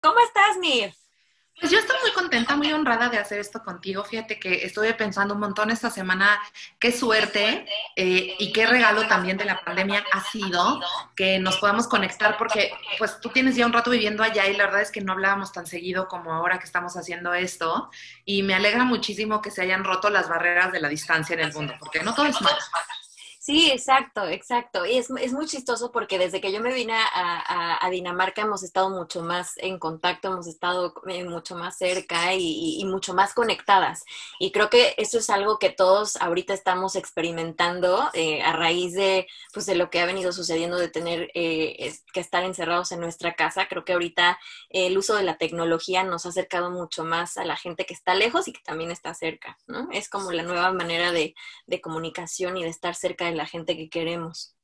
¿Cómo estás, Nir? Pues yo estoy muy contenta, muy honrada de hacer esto contigo. Fíjate que estuve pensando un montón esta semana qué suerte eh, y qué regalo también de la pandemia ha sido que nos podamos conectar porque pues tú tienes ya un rato viviendo allá y la verdad es que no hablábamos tan seguido como ahora que estamos haciendo esto y me alegra muchísimo que se hayan roto las barreras de la distancia en el mundo porque no todo es malo. Sí, exacto, exacto. Y es, es, muy chistoso porque desde que yo me vine a, a, Dinamarca hemos estado mucho más en contacto, hemos estado eh, mucho más cerca y, y, mucho más conectadas. Y creo que eso es algo que todos ahorita estamos experimentando eh, a raíz de, pues, de lo que ha venido sucediendo de tener eh, que estar encerrados en nuestra casa. Creo que ahorita el uso de la tecnología nos ha acercado mucho más a la gente que está lejos y que también está cerca, ¿no? Es como la nueva manera de, de comunicación y de estar cerca de la gente que queremos.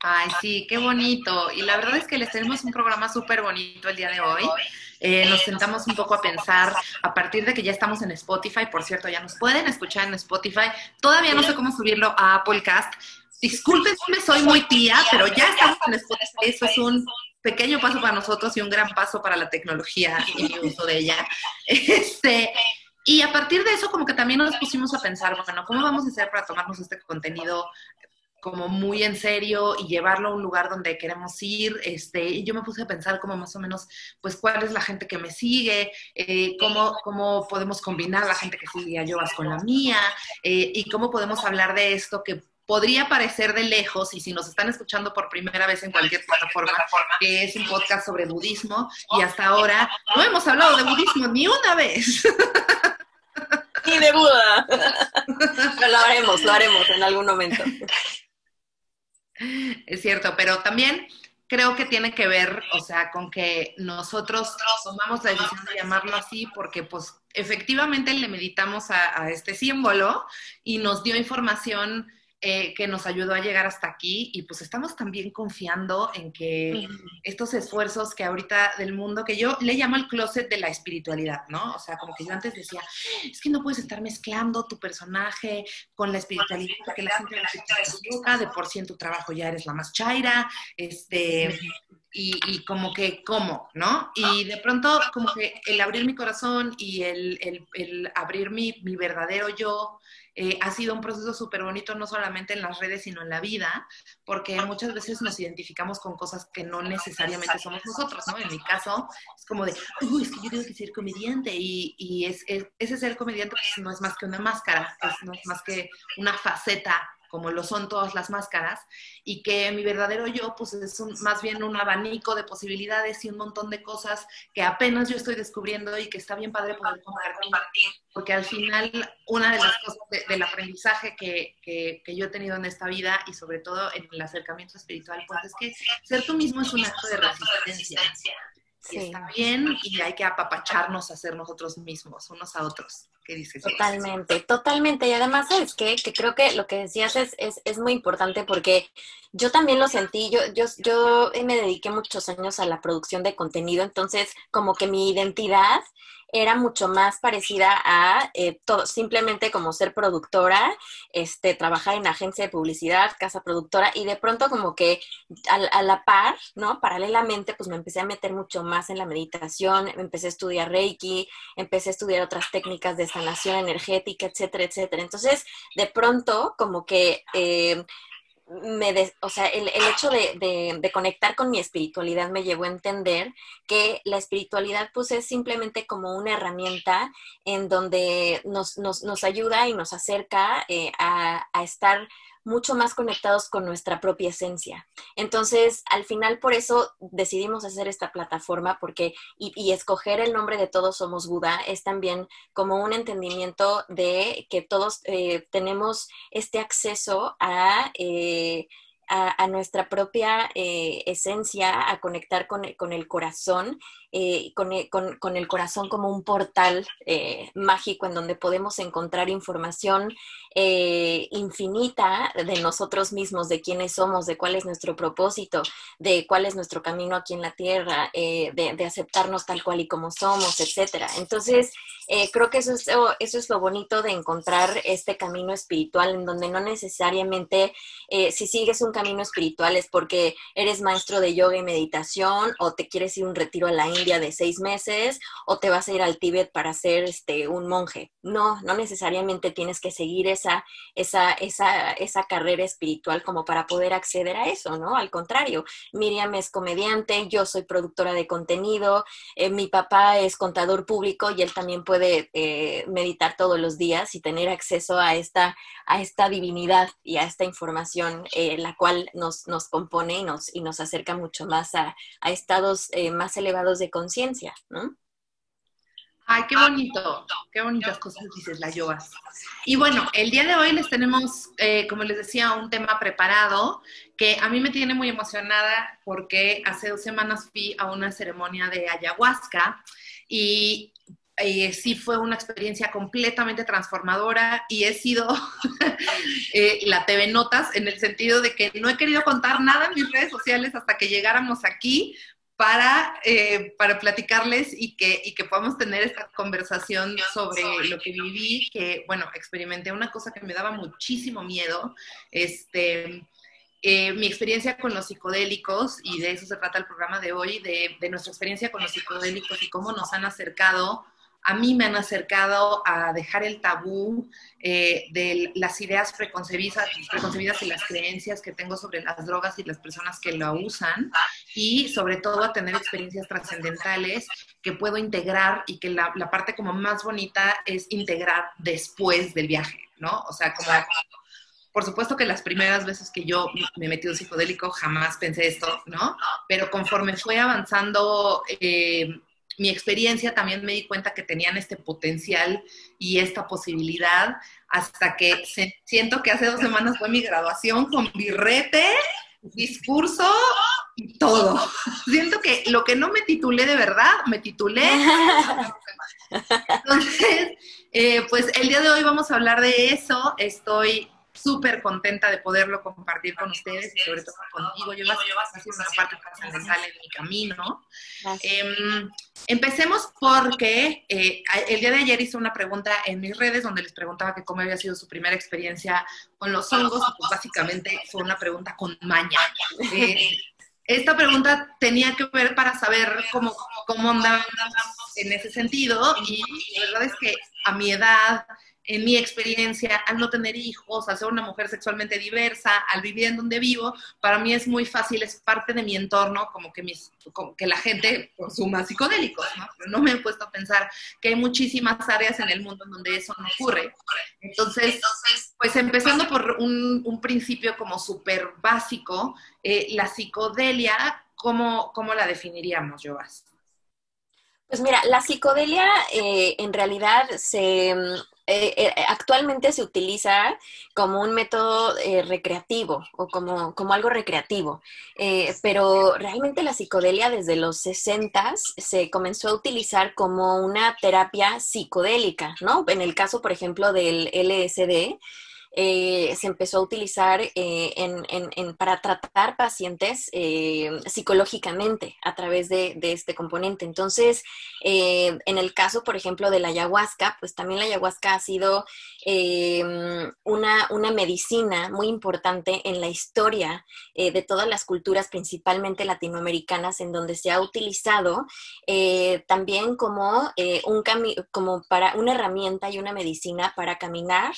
Ay, sí, qué bonito. Y la verdad es que les tenemos un programa súper bonito el día de hoy. Eh, nos sentamos un poco a pensar a partir de que ya estamos en Spotify. Por cierto, ya nos pueden escuchar en Spotify. Todavía no sé cómo subirlo a Applecast. Discúlpenme, soy muy tía, pero ya estamos en Spotify. Eso es un pequeño paso para nosotros y un gran paso para la tecnología y mi uso de ella. Este, y a partir de eso, como que también nos pusimos a pensar, bueno, ¿cómo vamos a hacer para tomarnos este contenido como muy en serio y llevarlo a un lugar donde queremos ir. Este, y yo me puse a pensar como más o menos, pues, cuál es la gente que me sigue, eh, cómo, cómo podemos combinar la gente que sigue a Yovas con la mía, eh, y cómo podemos hablar de esto que podría parecer de lejos, y si nos están escuchando por primera vez en cualquier plataforma, que es un podcast sobre budismo, y hasta ahora no hemos hablado de budismo ni una vez. Ni de Buda. Pero lo haremos, lo haremos en algún momento. Es cierto, pero también creo que tiene que ver, o sea, con que nosotros tomamos la decisión de llamarlo así porque pues efectivamente le meditamos a, a este símbolo y nos dio información eh, que nos ayudó a llegar hasta aquí y pues estamos también confiando en que estos esfuerzos que ahorita del mundo, que yo le llamo el closet de la espiritualidad, ¿no? O sea, como que yo antes decía, es que no puedes estar mezclando tu personaje con la espiritualidad, porque la gente la de por sí en tu trabajo ya eres la más chaira, este... Y, como que, ¿cómo? ¿No? Y de pronto, como que el abrir mi corazón y el, el, el abrir mi, mi verdadero yo, eh, ha sido un proceso súper bonito, no solamente en las redes, sino en la vida, porque muchas veces nos identificamos con cosas que no necesariamente somos nosotros, ¿no? En mi caso, es como de, uy, es que yo tengo que ser comediante, y, y es, ese ser comediante pues, no es más que una máscara, es, no es más que una faceta como lo son todas las máscaras, y que mi verdadero yo, pues es más bien un abanico de posibilidades y un montón de cosas que apenas yo estoy descubriendo y que está bien padre poder compartir, porque al final una de las cosas del aprendizaje que, que, yo he tenido en esta vida y sobre todo en el acercamiento espiritual, pues es que ser tú mismo es un acto de resistencia. Sí. Está bien y hay que apapacharnos a ser nosotros mismos, unos a otros. ¿Qué dices? Totalmente, totalmente. Y además, ¿sabes qué? Que creo que lo que decías es, es, es, muy importante porque yo también lo sentí. Yo, yo, yo me dediqué muchos años a la producción de contenido, entonces como que mi identidad era mucho más parecida a eh, todo, simplemente como ser productora, este, trabajar en agencia de publicidad, casa productora, y de pronto como que a, la par, ¿no? Paralelamente, pues me empecé a meter mucho más en la meditación, empecé a estudiar Reiki, empecé a estudiar otras técnicas de sanación energética, etcétera, etcétera. Entonces, de pronto, como que... Eh, me o sea, el, el hecho de, de, de, conectar con mi espiritualidad me llevó a entender que la espiritualidad pues es simplemente como una herramienta en donde nos, nos, nos ayuda y nos acerca eh, a, a estar mucho más conectados con nuestra propia esencia. Entonces, al final, por eso decidimos hacer esta plataforma, porque y, escoger el nombre de Todos Somos Buda es también como un entendimiento de que todos eh, tenemos este acceso a... Eh, a, nuestra propia eh, esencia, a conectar con, con el corazón, eh, con, con, con, el corazón como un portal eh, mágico en donde podemos encontrar información infinita de nosotros mismos, de quiénes somos, de cuál es nuestro propósito, de cuál es nuestro camino aquí en la tierra, de, de, aceptarnos tal cual y como somos, etc. Entonces, eh, creo que eso es, eso es lo bonito de encontrar este camino espiritual en donde no necesariamente eh, si sigues un camino espiritual es porque eres maestro de yoga y meditación o te quieres ir un retiro a la India de seis meses o te vas a ir al Tíbet para ser este, un monje. No, no necesariamente tienes que seguir esa, esa, esa, esa carrera espiritual como para poder acceder a eso, ¿no? Al contrario, Miriam es comediante, yo soy productora de contenido, eh, mi papá es contador público y él también puede eh, meditar todos los días y tener acceso a esta, a esta divinidad y a esta información, eh, la cual nos, nos compone y nos, y nos acerca mucho más a, a estados más elevados de conciencia, ¿no? Ay, qué bonito, qué bonitas cosas dices la yoga. Y bueno, el día de hoy les tenemos, eh, como les decía, un tema preparado que a mí me tiene muy emocionada porque hace dos semanas fui a una ceremonia de ayahuasca y sí fue una experiencia completamente transformadora y he sido eh, la TV Notas en el sentido de que no he querido contar nada en mis redes sociales hasta que llegáramos aquí para, eh, para platicarles y que, y que podamos tener esta conversación sobre lo que viví, que, bueno, experimenté una cosa que me daba muchísimo miedo, este, eh, mi experiencia con los psicodélicos, y de eso se trata el programa de hoy, de, de nuestra experiencia con los psicodélicos y cómo nos han acercado a mí me han acercado a dejar el tabú eh, de las ideas preconcebidas, preconcebidas y las creencias que tengo sobre las drogas y las personas que lo usan y sobre todo a tener experiencias trascendentales que puedo integrar y que la, la parte como más bonita es integrar después del viaje, ¿no? O sea, como por supuesto que las primeras veces que yo me metí un psicodélico jamás pensé esto, ¿no? Pero conforme fue avanzando eh, mi experiencia también me di cuenta que tenían este potencial y esta posibilidad hasta que siento que hace dos semanas fue mi graduación con birrete, discurso y todo. Siento que lo que no me titulé de verdad, me titulé. Entonces, eh, pues el día de hoy vamos a hablar de eso. Estoy súper contenta de poderlo compartir con ustedes y sobre todo contigo. Yo a sido una parte trascendental en mi camino. Eh, empecemos porque eh, el día de ayer hice una pregunta en mis redes donde les preguntaba que cómo había sido su primera experiencia con los hongos. Pues básicamente fue una pregunta con maña. Eh, esta pregunta tenía que ver para saber cómo, cómo andaba en ese sentido y la verdad es que a mi edad en mi experiencia, al no tener hijos, al ser una mujer sexualmente diversa, al vivir en donde vivo, para mí es muy fácil, es parte de mi entorno, como que, mis, que la gente consuma psicodélicos, ¿no? Pero no me he puesto a pensar que hay muchísimas áreas en el mundo en donde eso no ocurre. Entonces, pues empezando por un, principio como súper básico, eh, la psicodelia, ¿cómo, ¿cómo la definiríamos, Jovas? Pues mira, la psicodelia eh, en realidad se, eh, eh, actualmente se utiliza como un método eh, recreativo o como, como, algo recreativo, pero realmente la psicodelia desde los 60 se comenzó a utilizar como una terapia psicodélica, ¿no? En el caso, por ejemplo, del LSD, eh, se empezó a utilizar eh, para tratar pacientes eh, psicológicamente a través de, este componente. Entonces, en el caso, por ejemplo, de la ayahuasca, pues también la ayahuasca ha sido una, una, medicina muy importante en la historia de todas las culturas, principalmente latinoamericanas, en donde se ha utilizado también como, un como para una herramienta y una medicina para caminar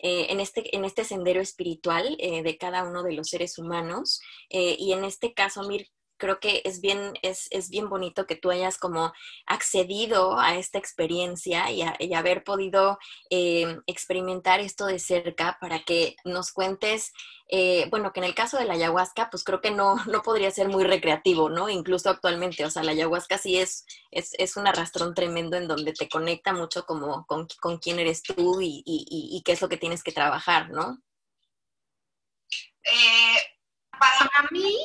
en este este, en este sendero espiritual eh, de cada uno de los seres humanos. Eh, y en este caso, Mir, creo que es bien, es, es, bien bonito que tú hayas como accedido a esta experiencia y, haber podido eh, experimentar esto de cerca para que nos cuentes, eh, bueno, que en el caso de la ayahuasca, pues creo que no, no podría ser muy recreativo, ¿no? Incluso actualmente, o sea, la ayahuasca sí es, es, es un arrastrón tremendo en donde te conecta mucho como con, con quién eres tú y, y, y, qué es lo que tienes que trabajar, ¿no? Eh para mí,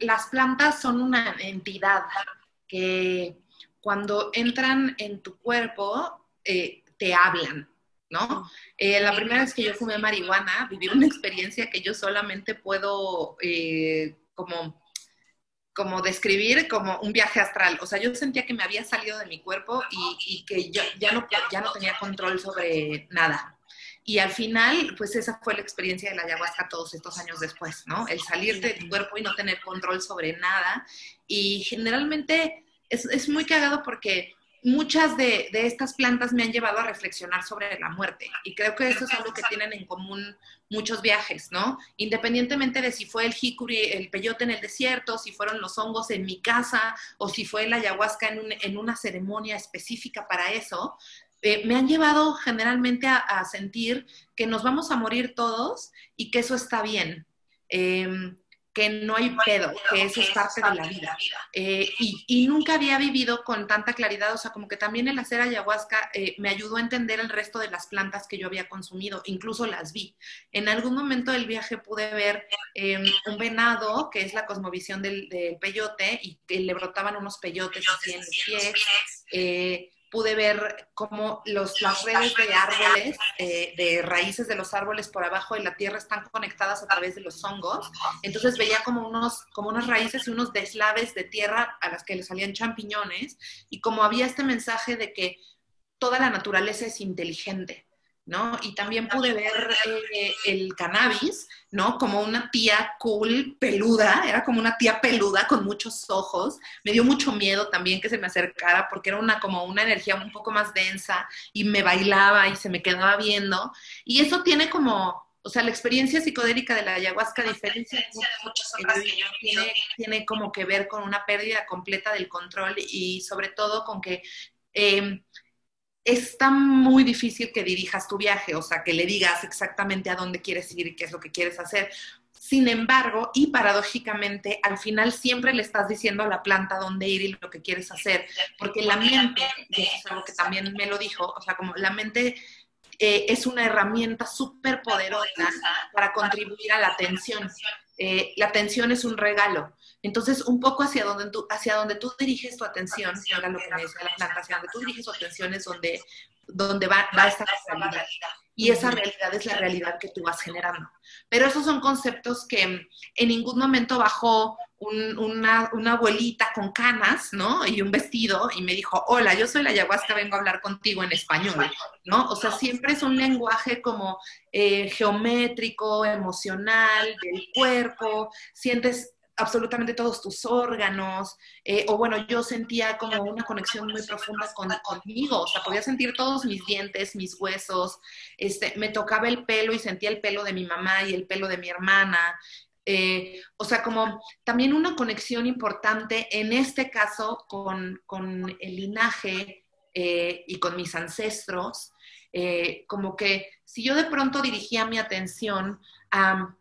las plantas son una entidad que cuando entran en tu cuerpo eh, te hablan, ¿no? Eh, la primera vez que yo fumé marihuana, viví una experiencia que yo solamente puedo eh, como como describir como un viaje astral. O sea, yo sentía que me había salido de mi cuerpo y, que ya, no, ya no tenía control sobre nada. Y al final, pues esa fue la experiencia de la ayahuasca todos estos años después, ¿no? El salir de tu cuerpo y no tener control sobre nada. Y generalmente es, es muy cagado porque muchas de, estas plantas me han llevado a reflexionar sobre la muerte y creo que eso es algo que tienen en común muchos viajes, ¿no? Independientemente de si fue el jicuri, el peyote en el desierto, si fueron los hongos en mi casa o si fue la ayahuasca en, una ceremonia específica para eso, eh, me han llevado generalmente a, sentir que nos vamos a morir todos y que eso está bien. Em, que no hay pedo, que eso es parte de la vida. Eh, y, nunca había vivido con tanta claridad, o sea, como que también el hacer ayahuasca eh, me ayudó a entender el resto de las plantas que yo había consumido, incluso las vi. En algún momento del viaje pude ver em, un venado, que es la cosmovisión del, del, peyote, y que le brotaban unos peyotes así en los pies. Pude ver cómo los, las redes de árboles, eh, de raíces de los árboles por abajo de la tierra están conectadas a través de los hongos. Entonces veía como, unos, como unas raíces y unos deslaves de tierra a las que le salían champiñones y como había este mensaje de que toda la naturaleza es inteligente. ¿No? Y también pude ver eh, el cannabis, ¿no? Como una tía cool, peluda, era como una tía peluda con muchos ojos. Me dio mucho miedo también que se me acercara porque era una como una energía un poco más densa y me bailaba y se me quedaba viendo. Y eso tiene como, o sea, la experiencia psicodélica de la ayahuasca, a diferencia de muchas otras que yo tiene, tiene como que ver con una pérdida completa del control y sobre todo con que... Eh, está muy difícil que dirijas tu viaje, o sea, que le digas exactamente a dónde quieres ir y qué es lo que quieres hacer. Sin embargo, y paradójicamente, al final siempre le estás diciendo a la planta dónde ir y lo que quieres hacer, porque la mente, y eso es algo que también me lo dijo, o sea, como la mente eh, es una herramienta súper poderosa para contribuir a la atención. Eh, la atención es un regalo. Entonces, un poco hacia donde tú, hacia donde tú diriges tu atención, era lo que me decía la planta, hacia donde tú diriges tu atención es donde, donde va, va a estar la realidad. Y esa realidad es la realidad que tú vas generando. Pero esos son conceptos que en ningún momento bajó una, una, abuelita con canas, ¿no? Y un vestido y me dijo, hola, yo soy la ayahuasca, vengo a hablar contigo en español, ¿no? O sea, siempre es un lenguaje como eh, geométrico, emocional, del cuerpo, sientes absolutamente todos tus órganos, eh, o bueno, yo sentía como una conexión muy profunda con, conmigo, o sea, podía sentir todos mis dientes, mis huesos, este, me tocaba el pelo y sentía el pelo de mi mamá y el pelo de mi hermana, eh, o sea, como también una conexión importante, en este caso, con, el linaje eh, y con mis ancestros, como que si yo de pronto dirigía mi atención a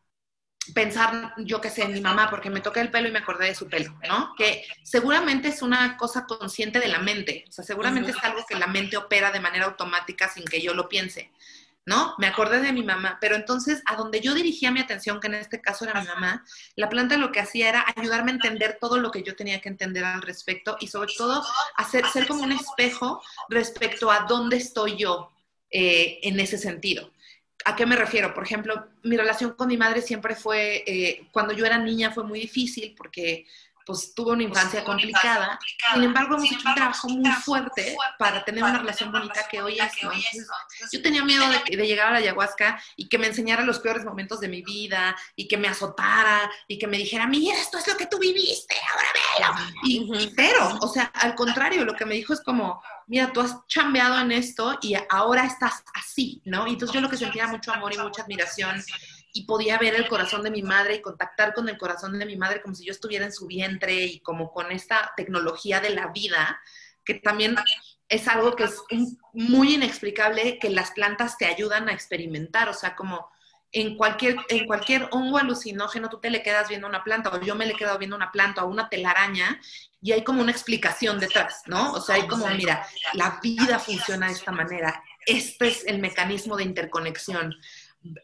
pensar, yo qué sé, en mi mamá, porque me toqué el pelo y me acordé de su pelo, ¿no? Que seguramente es una cosa consciente de la mente, o sea, seguramente es algo que la mente opera de manera automática sin que yo lo piense, ¿no? Me acordé de mi mamá, pero entonces a donde yo dirigía mi atención, que en este caso era mi mamá, la planta lo que hacía era ayudarme a entender todo lo que yo tenía que entender al respecto y sobre todo hacer, ser como un espejo respecto a dónde estoy yo eh, en ese sentido. ¿A qué me refiero? Por ejemplo, mi relación con mi madre siempre fue, eh, cuando yo era niña fue muy difícil porque pues tuve una infancia complicada. Sin embargo, hemos hecho un trabajo muy fuerte para tener una relación bonita que hoy es. yo tenía miedo de, de, llegar a la ayahuasca y que me enseñara los peores momentos de mi vida y que me azotara y que me dijera, mira, esto es lo que tú viviste, ahora velo. Y, pero, o sea, al contrario, lo que me dijo es como, mira, tú has chambeado en esto y ahora estás así, ¿no? Y entonces yo lo que sentía mucho amor y mucha admiración y podía ver el corazón de mi madre y contactar con el corazón de mi madre como si yo estuviera en su vientre y como con esta tecnología de la vida, que también es algo que es muy inexplicable que las plantas te ayudan a experimentar, o sea, como en cualquier, en cualquier hongo alucinógeno tú te le quedas viendo una planta o yo me le quedo viendo una planta o una telaraña y hay como una explicación detrás, ¿no? O sea, hay como, mira, la vida funciona de esta manera, este es el mecanismo de interconexión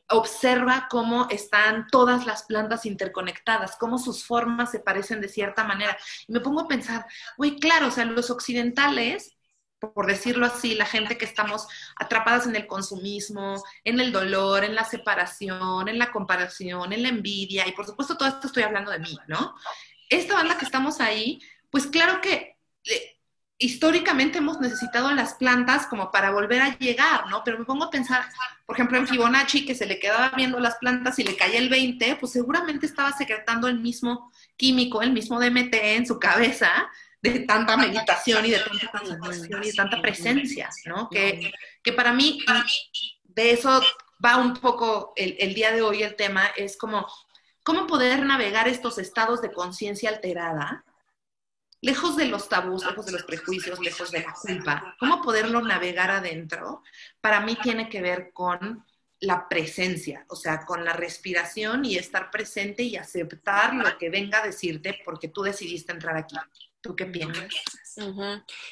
observa cómo están todas las plantas interconectadas, cómo sus formas se parecen de cierta manera. Y me pongo a pensar, uy, claro, o sea, los occidentales, por decirlo así, la gente que estamos atrapadas en el consumismo, en el dolor, en la separación, en la comparación, en la envidia, y por supuesto todo esto estoy hablando de mí, ¿no? esta banda que estamos ahí, pues claro que históricamente hemos necesitado las plantas como para volver a llegar, ¿no? Pero me pongo a pensar, por ejemplo, en Fibonacci, que se le quedaba viendo las plantas y le caía el 20, pues seguramente estaba secretando el mismo químico, el mismo DMT en su cabeza, de tanta meditación y de tanta concentración y de tanta presencia, ¿no? Que, que para mí, de eso va un poco el, el día de hoy el tema, es como cómo poder navegar estos estados de conciencia alterada lejos de los tabús, lejos de los prejuicios, lejos de la culpa, cómo poderlo navegar adentro, para mí tiene que ver con la presencia, o sea, con la respiración y estar presente y aceptar lo que venga a decirte porque tú decidiste entrar aquí. ¿Tú qué piensas?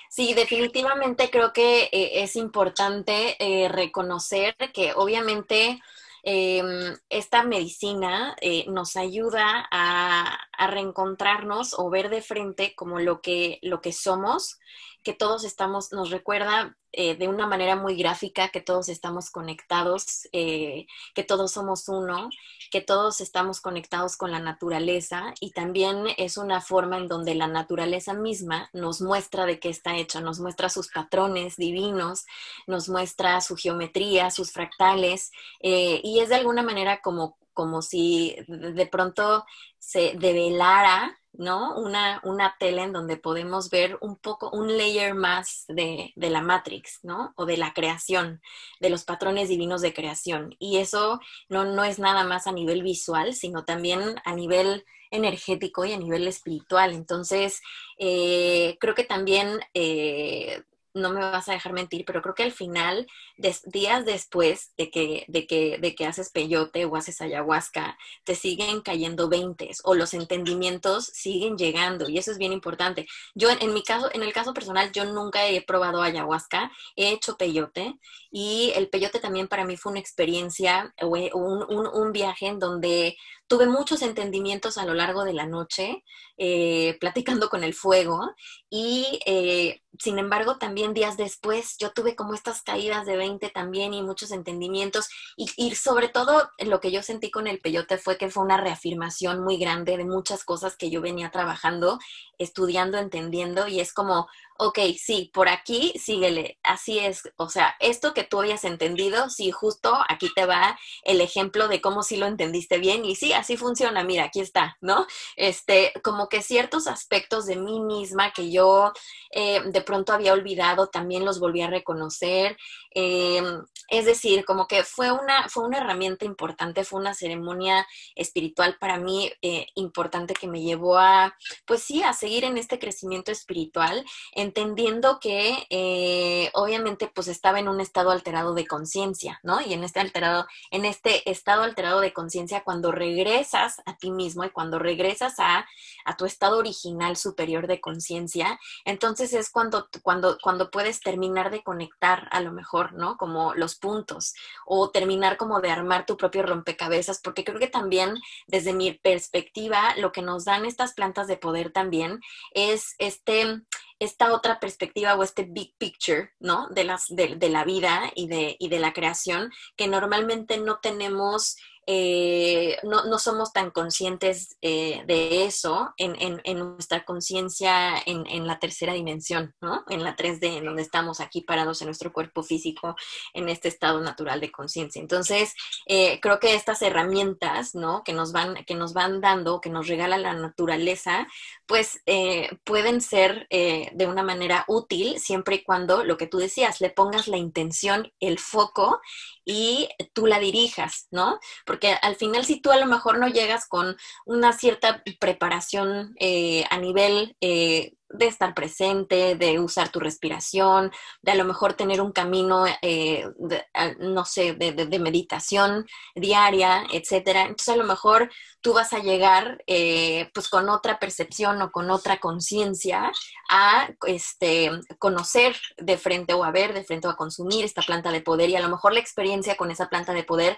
Sí, definitivamente creo que eh, es importante eh, reconocer que obviamente Em, esta medicina eh, nos ayuda a, reencontrarnos o ver de frente como lo que, lo que somos, que todos estamos, nos recuerda eh, de una manera muy gráfica que todos estamos conectados, eh, que todos somos uno, que todos estamos conectados con la naturaleza y también es una forma en donde la naturaleza misma nos muestra de qué está hecha, nos muestra sus patrones divinos, nos muestra su geometría, sus fractales eh, y es de alguna manera como, como si de pronto se develara ¿no? Una, una tela en donde podemos ver un poco, un layer más de, de, la Matrix, ¿no? O de la creación, de los patrones divinos de creación. Y eso no, no es nada más a nivel visual, sino también a nivel energético y a nivel espiritual. Entonces, eh, creo que también eh, no me vas a dejar mentir, pero creo que al final, días después de que, de, que, de que haces peyote o haces ayahuasca, te siguen cayendo veintes o los entendimientos siguen llegando y eso es bien importante. Yo en, mi caso, en el caso personal, yo nunca he probado ayahuasca, he hecho peyote y el peyote también para mí fue una experiencia, un, un, un viaje en donde tuve muchos entendimientos a lo largo de la noche, eh, platicando con el fuego y eh, sin embargo también días después yo tuve como estas caídas de 20 también y muchos entendimientos y, y, sobre todo lo que yo sentí con el peyote fue que fue una reafirmación muy grande de muchas cosas que yo venía trabajando, estudiando, entendiendo y es como, ok, sí, por aquí síguele, así es, o sea, esto que tú habías entendido, sí, justo aquí te va el ejemplo de cómo sí lo entendiste bien y sí, así funciona, mira, aquí está, ¿no? Este, como que ciertos aspectos de mí misma que yo eh, de pronto había olvidado, también los volví a reconocer, eh, es decir, como que fue una, fue una herramienta importante, fue una ceremonia espiritual para mí eh, importante que me llevó a, pues sí, a seguir en este crecimiento espiritual, entendiendo que eh, obviamente pues estaba en un estado alterado de conciencia, ¿no? Y en este alterado, en este estado alterado de conciencia, cuando regresas a ti mismo y cuando regresas a, a tu estado original superior de conciencia, entonces es cuando, cuando, cuando puedes terminar de conectar a lo mejor, ¿no? Como los puntos o terminar como de armar tu propio rompecabezas, porque creo que también desde mi perspectiva lo que nos dan estas plantas de poder también es este esta otra perspectiva o este big picture, ¿no? De, las, de, de la vida y de, y de la creación que normalmente no tenemos eh, no, no, somos tan conscientes eh, de eso en, en, nuestra conciencia en, en, la tercera dimensión, ¿no? En la 3D, en donde estamos aquí parados en nuestro cuerpo físico, en este estado natural de conciencia. Entonces, eh, creo que estas herramientas, ¿no? Que nos van, que nos van dando, que nos regala la naturaleza, pues pueden ser de una manera útil siempre y cuando, lo que tú decías, le pongas la intención, el foco y tú la dirijas, ¿no? Porque al final si tú a lo mejor no llegas con una cierta preparación eh, a nivel eh, de estar presente, de usar tu respiración, de a lo mejor tener un camino, eh, no sé, de, meditación diaria, etcétera. Entonces a lo mejor tú vas a llegar eh, pues con otra percepción o con otra conciencia a este, conocer de frente o a ver de frente o a consumir esta planta de poder y a lo mejor la experiencia con esa planta de poder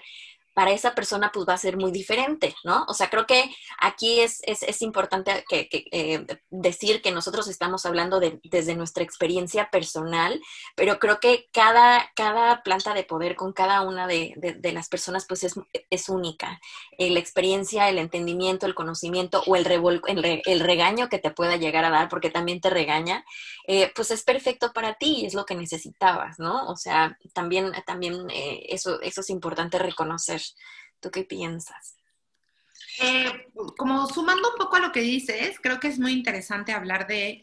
para esa persona pues va a ser muy diferente, ¿no? O sea, creo que aquí es, es, importante que, eh, decir que nosotros estamos hablando de, desde nuestra experiencia personal, pero creo que cada, cada planta de poder con cada una de, las personas pues es, es única. Eh, la experiencia, el entendimiento, el conocimiento o el, regaño que te pueda llegar a dar, porque también te regaña, eh, pues es perfecto para ti, es lo que necesitabas, ¿no? O sea, también, también eso, eso es importante reconocer. ¿Tú qué piensas? Eh, como sumando un poco a lo que dices, creo que es muy interesante hablar de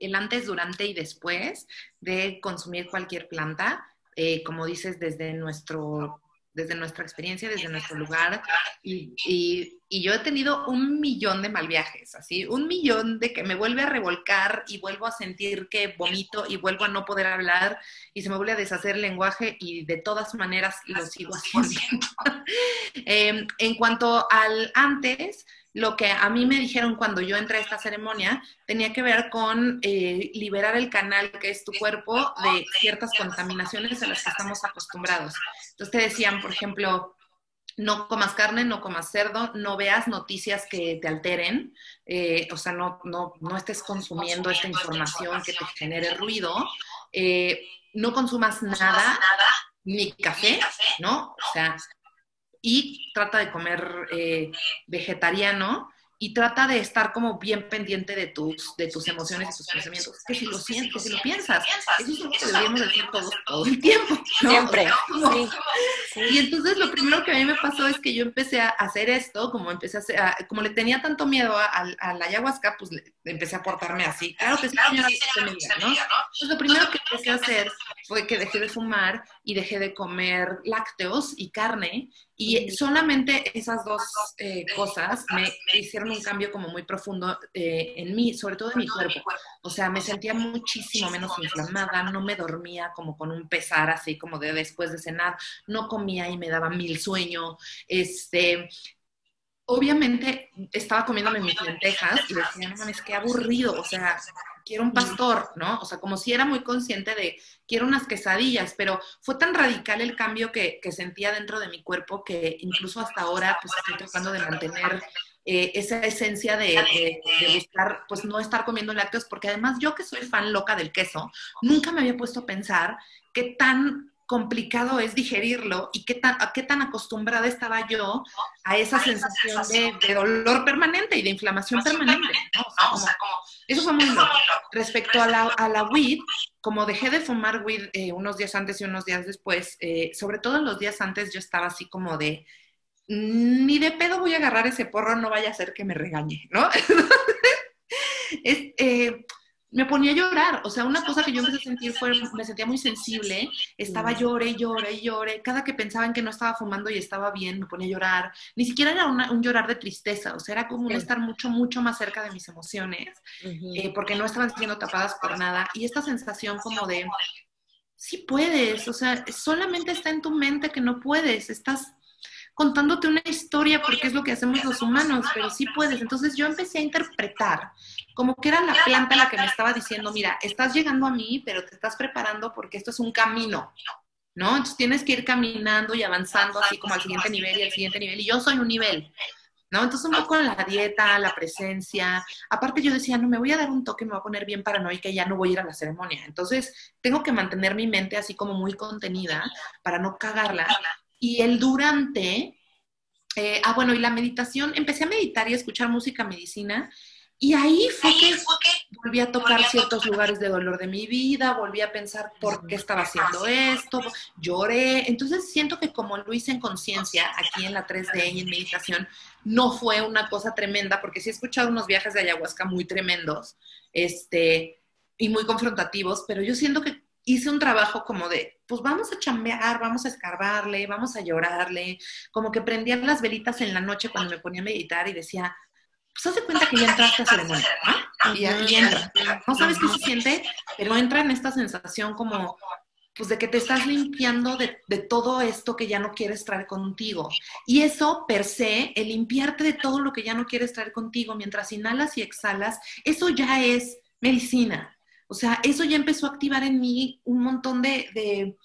el antes, durante y después de consumir cualquier planta, eh, como dices, desde nuestro desde nuestra experiencia, desde nuestro lugar. Y, y, yo he tenido un millón de mal viajes, así, un millón de que me vuelve a revolcar y vuelvo a sentir que vomito y vuelvo a no poder hablar y se me vuelve a deshacer el lenguaje y de todas maneras lo sigo haciendo. Em, en cuanto al antes, lo que a mí me dijeron cuando yo entré a esta ceremonia tenía que ver con eh, liberar el canal que es tu cuerpo de ciertas contaminaciones a las que estamos acostumbrados. Entonces te decían, por ejemplo, no comas carne, no comas cerdo, no veas noticias que te alteren, eh, o sea, no, no, no, estés consumiendo esta información que te genere ruido, eh, no consumas nada, ni café, ¿no? O sea, y trata de comer eh, vegetariano y trata de estar como bien pendiente de tus, de tus emociones y tus pensamientos. Que si lo sientes, que si lo piensas, eso es lo que deberíamos decir todos todo el tiempo. Siempre. Y entonces lo primero que a mí me pasó es que yo empecé a hacer esto, como empecé a, hacer, como le tenía tanto miedo a, la ayahuasca, pues empecé a portarme así. Claro que sí, señora, ¿no? Entonces lo primero que empecé a hacer fue que dejé de fumar y dejé de comer lácteos y carne y solamente esas dos eh, cosas me hicieron un cambio como muy profundo eh, en mí, sobre todo en mi cuerpo. O sea, me sentía muchísimo menos inflamada, no me dormía como con un pesar así como de después de cenar, no comía y me daba mil sueño. Este, obviamente estaba comiéndome mis lentejas y decía, no mames, qué aburrido, o sea, quiero un pastor, ¿no? O sea, como si era muy consciente de, quiero unas quesadillas, pero fue tan radical el cambio que, sentía dentro de mi cuerpo que incluso hasta ahora, pues estoy tratando de mantener eh, esa esencia de, buscar, pues no estar comiendo lácteos, porque además yo que soy fan loca del queso, nunca me había puesto a pensar qué tan complicado es digerirlo y qué tan, qué tan acostumbrada estaba yo a esa sensación de, dolor permanente y de inflamación permanente. eso fue muy loco. Respecto a la, a la weed, como dejé de fumar weed eh, unos días antes y unos días después, eh, sobre todo en los días antes yo estaba así como de, ni de pedo voy a agarrar ese porro, no vaya a ser que me regañe, ¿no? es, eh, me ponía a llorar. O sea, una cosa que yo empecé a sentir fue, me sentía muy sensible, estaba llore, llore, llore. Cada que pensaba en que no estaba fumando y estaba bien, me ponía a llorar. Ni siquiera era un llorar de tristeza, o sea, era como un estar mucho, mucho más cerca de mis emociones, eh, porque no estaban siendo tapadas por nada. Y esta sensación como de, sí puedes, o sea, solamente está en tu mente que no puedes, estás contándote una historia porque es lo que hacemos los humanos, pero sí puedes. Entonces yo empecé a interpretar como que era la planta la que me estaba diciendo, mira, estás llegando a mí, pero te estás preparando porque esto es un camino, ¿no? Entonces tienes que ir caminando y avanzando así como al siguiente nivel y al siguiente nivel. Y yo soy un nivel, ¿no? Entonces un poco la dieta, la presencia. Aparte yo decía, no, me voy a dar un toque, me voy a poner bien paranoica y ya no voy a ir a la ceremonia. Entonces tengo que mantener mi mente así como muy contenida para no cagarla y el durante, eh, ah, bueno, y la meditación, empecé a meditar y a escuchar música medicina. Y ahí fue que volví a tocar ciertos lugares de dolor de mi vida, volví a pensar por qué estaba haciendo esto, lloré. Entonces siento que como lo hice en conciencia, aquí en la 3D y en meditación, no fue una cosa tremenda, porque sí he escuchado unos viajes de ayahuasca muy tremendos, este, y muy confrontativos, pero yo siento que hice un trabajo como de, pues vamos a chambear, vamos a escarbarle, vamos a llorarle, como que prendía las velitas en la noche cuando me ponía a meditar y decía, pues hace cuenta que ya entraste a ceremonia, ¿no? Y, y entra. No sabes qué se siente, pero entra en esta sensación como, pues de que te estás limpiando de, de, todo esto que ya no quieres traer contigo. Y eso, per se, el limpiarte de todo lo que ya no quieres traer contigo mientras inhalas y exhalas, eso ya es medicina. O sea, eso ya empezó a activar en mí un montón de, de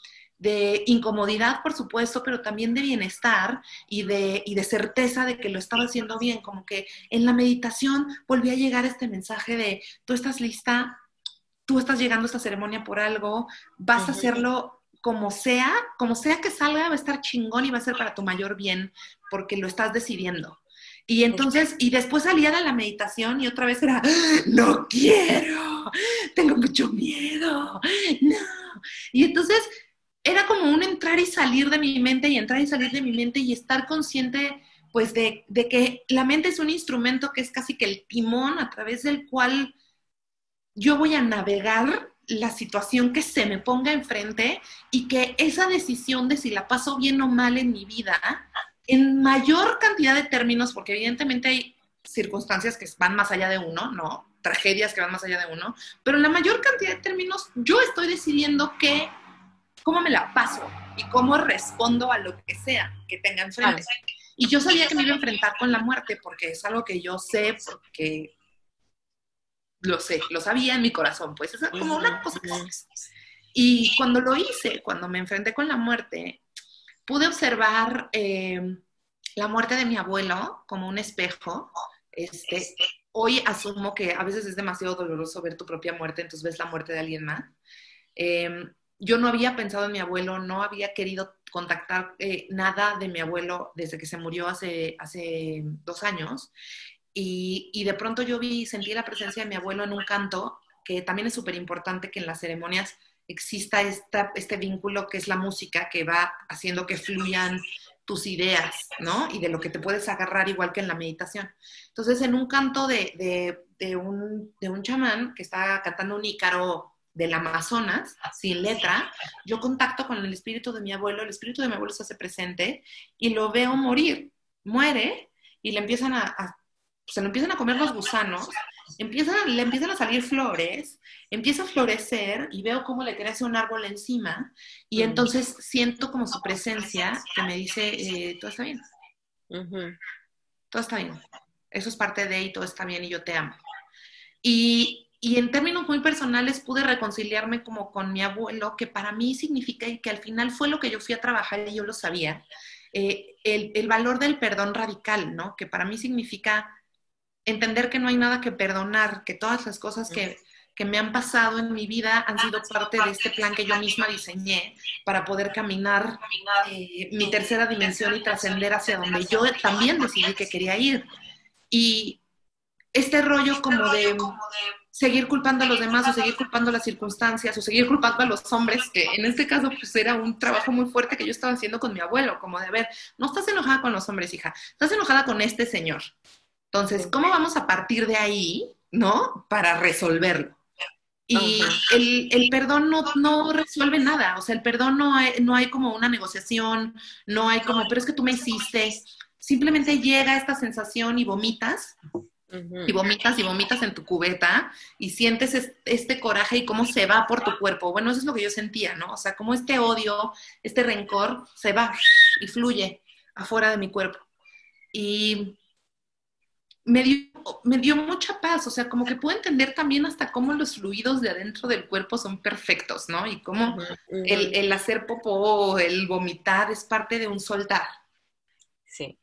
incomodidad, por supuesto, pero también de bienestar y de, y de certeza de que lo estaba haciendo bien. Como que en la meditación volví a llegar este mensaje de, tú estás lista, tú estás llegando a esta ceremonia por algo, vas a hacerlo como sea, como sea que salga, va a estar chingón y va a ser para tu mayor bien, porque lo estás decidiendo. Y entonces, y después salía de la meditación y otra vez era, no quiero, tengo mucho miedo, no. Y entonces era como un entrar y salir de mi mente y entrar y salir de mi mente y estar consciente pues de, que la mente es un instrumento que es casi que el timón a través del cual yo voy a navegar la situación que se me ponga enfrente y que esa decisión de si la paso bien o mal en mi vida, en mayor cantidad de términos, porque evidentemente hay circunstancias que van más allá de uno, ¿no? Tragedias que van más allá de uno, pero en la mayor cantidad de términos yo estoy decidiendo qué cómo me la paso y cómo respondo a lo que sea que tenga enfrente. Y yo sabía que me iba a enfrentar con la muerte porque es algo que yo sé, porque lo sé, lo sabía en mi corazón, pues es como una cosa que Y cuando lo hice, cuando me enfrenté con la muerte, pude observar eh, la muerte de mi abuelo como un espejo. Este, hoy asumo que a veces es demasiado doloroso ver tu propia muerte, entonces ves la muerte de alguien más. Eh, yo no había pensado en mi abuelo, no había querido contactar eh, nada de mi abuelo desde que se murió hace, hace dos años. Y, de pronto yo vi, sentí la presencia de mi abuelo en un canto, que también es súper importante que en las ceremonias exista esta, este vínculo que es la música, que va haciendo que fluyan tus ideas, ¿no? Y de lo que te puedes agarrar igual que en la meditación. Entonces, en un canto de, de, un, de un chamán que está cantando un ícaro del Amazonas, sin letra, yo contacto con el espíritu de mi abuelo, el espíritu de mi abuelo se hace presente y lo veo morir, muere y le empiezan a, se lo empiezan a comer los gusanos, empiezan, le empiezan a salir flores, empieza a florecer y veo cómo le crece un árbol encima y entonces siento como su presencia que me dice, eh, todo está bien, todo está bien, eso es parte de y todo está bien y yo te amo. Y y en términos muy personales pude reconciliarme como con mi abuelo, que para mí significa y que al final fue lo que yo fui a trabajar y yo lo sabía, eh, el, valor del perdón radical, ¿no? Que para mí significa entender que no hay nada que perdonar, que todas las cosas que, me han pasado en mi vida han sido parte de este plan que yo misma diseñé para poder caminar eh, mi tercera dimensión y trascender hacia donde yo también decidí que quería ir. Y este rollo como de seguir culpando a los demás o seguir culpando a las circunstancias o seguir culpando a los hombres, que en este caso pues era un trabajo muy fuerte que yo estaba haciendo con mi abuelo, como de, a ver, no estás enojada con los hombres, hija, estás enojada con este señor. Entonces, ¿cómo vamos a partir de ahí, no? Para resolverlo. Y el, perdón no, no, resuelve nada, o sea, el perdón no hay, no hay como una negociación, no hay como, pero es que tú me hiciste, simplemente llega esta sensación y vomitas y vomitas y vomitas en tu cubeta y sientes este coraje y cómo se va por tu cuerpo. Bueno, eso es lo que yo sentía, ¿no? O sea, como este odio, este rencor se va y fluye afuera de mi cuerpo. Y me dio, me dio mucha paz, o sea, como que puedo entender también hasta cómo los fluidos de adentro del cuerpo son perfectos, ¿no? Y cómo el, el hacer popó, el vomitar es parte de un soltar. Sí.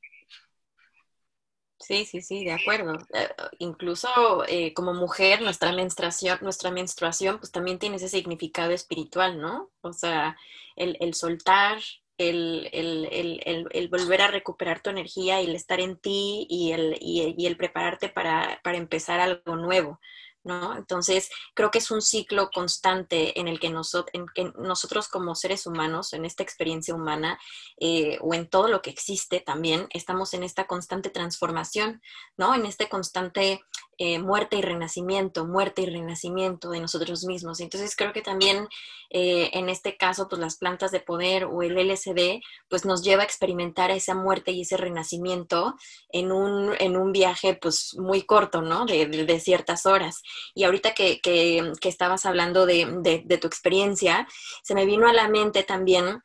Sí, sí, sí, de acuerdo. Eh, incluso eh, como mujer, nuestra menstruación, nuestra menstruación, pues también tiene ese significado espiritual, ¿no? O sea, el, el soltar, el, el, el, volver a recuperar tu energía y el estar en ti y el, y, y prepararte para, para empezar algo nuevo. ¿No? Entonces, creo que es un ciclo constante en el que, en que nosotros como seres humanos, en esta experiencia humana, eh, o en todo lo que existe también, estamos en esta constante transformación, ¿no? En este constante eh, muerte y renacimiento, muerte y renacimiento de nosotros mismos. Entonces, creo que también eh, en este caso, pues las plantas de poder o el LSD, pues nos lleva a experimentar esa muerte y ese renacimiento en un, en un viaje, pues muy corto, ¿no? De, de ciertas horas. Y ahorita que, que, estabas hablando de, de, tu experiencia, se me vino a la mente también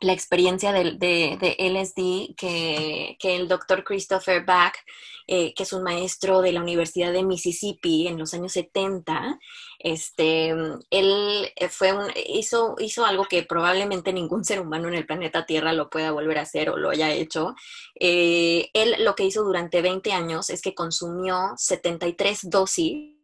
la experiencia de, LSD que, que, el doctor Christopher Bach, eh, que es un maestro de la Universidad de Mississippi en los años 70, este, él eh, fue un, hizo, hizo algo que probablemente ningún ser humano en el planeta Tierra lo pueda volver a hacer o lo haya hecho. Eh, él lo que hizo durante 20 años es que consumió 73 dosis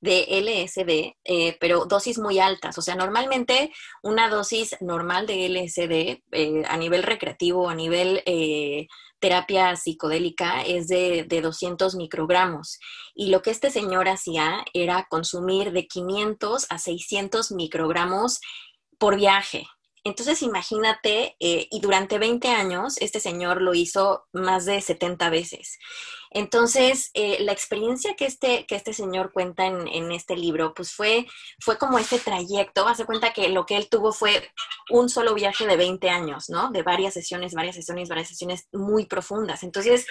de LSD, eh, pero dosis muy altas. O sea, normalmente una dosis normal de LSD eh, a nivel recreativo, a nivel eh, terapia psicodélica, es de, de 200 microgramos. Y lo que este señor hacía era consumir de 500 a 600 microgramos por viaje. Entonces imagínate, y durante 20 años este señor lo hizo más de 70 veces. Entonces, eh, la experiencia que este, que este señor cuenta en, en, este libro, pues fue, fue como este trayecto. Hace cuenta que lo que él tuvo fue un solo viaje de 20 años, ¿no? De varias sesiones, varias sesiones, varias sesiones muy profundas. Entonces,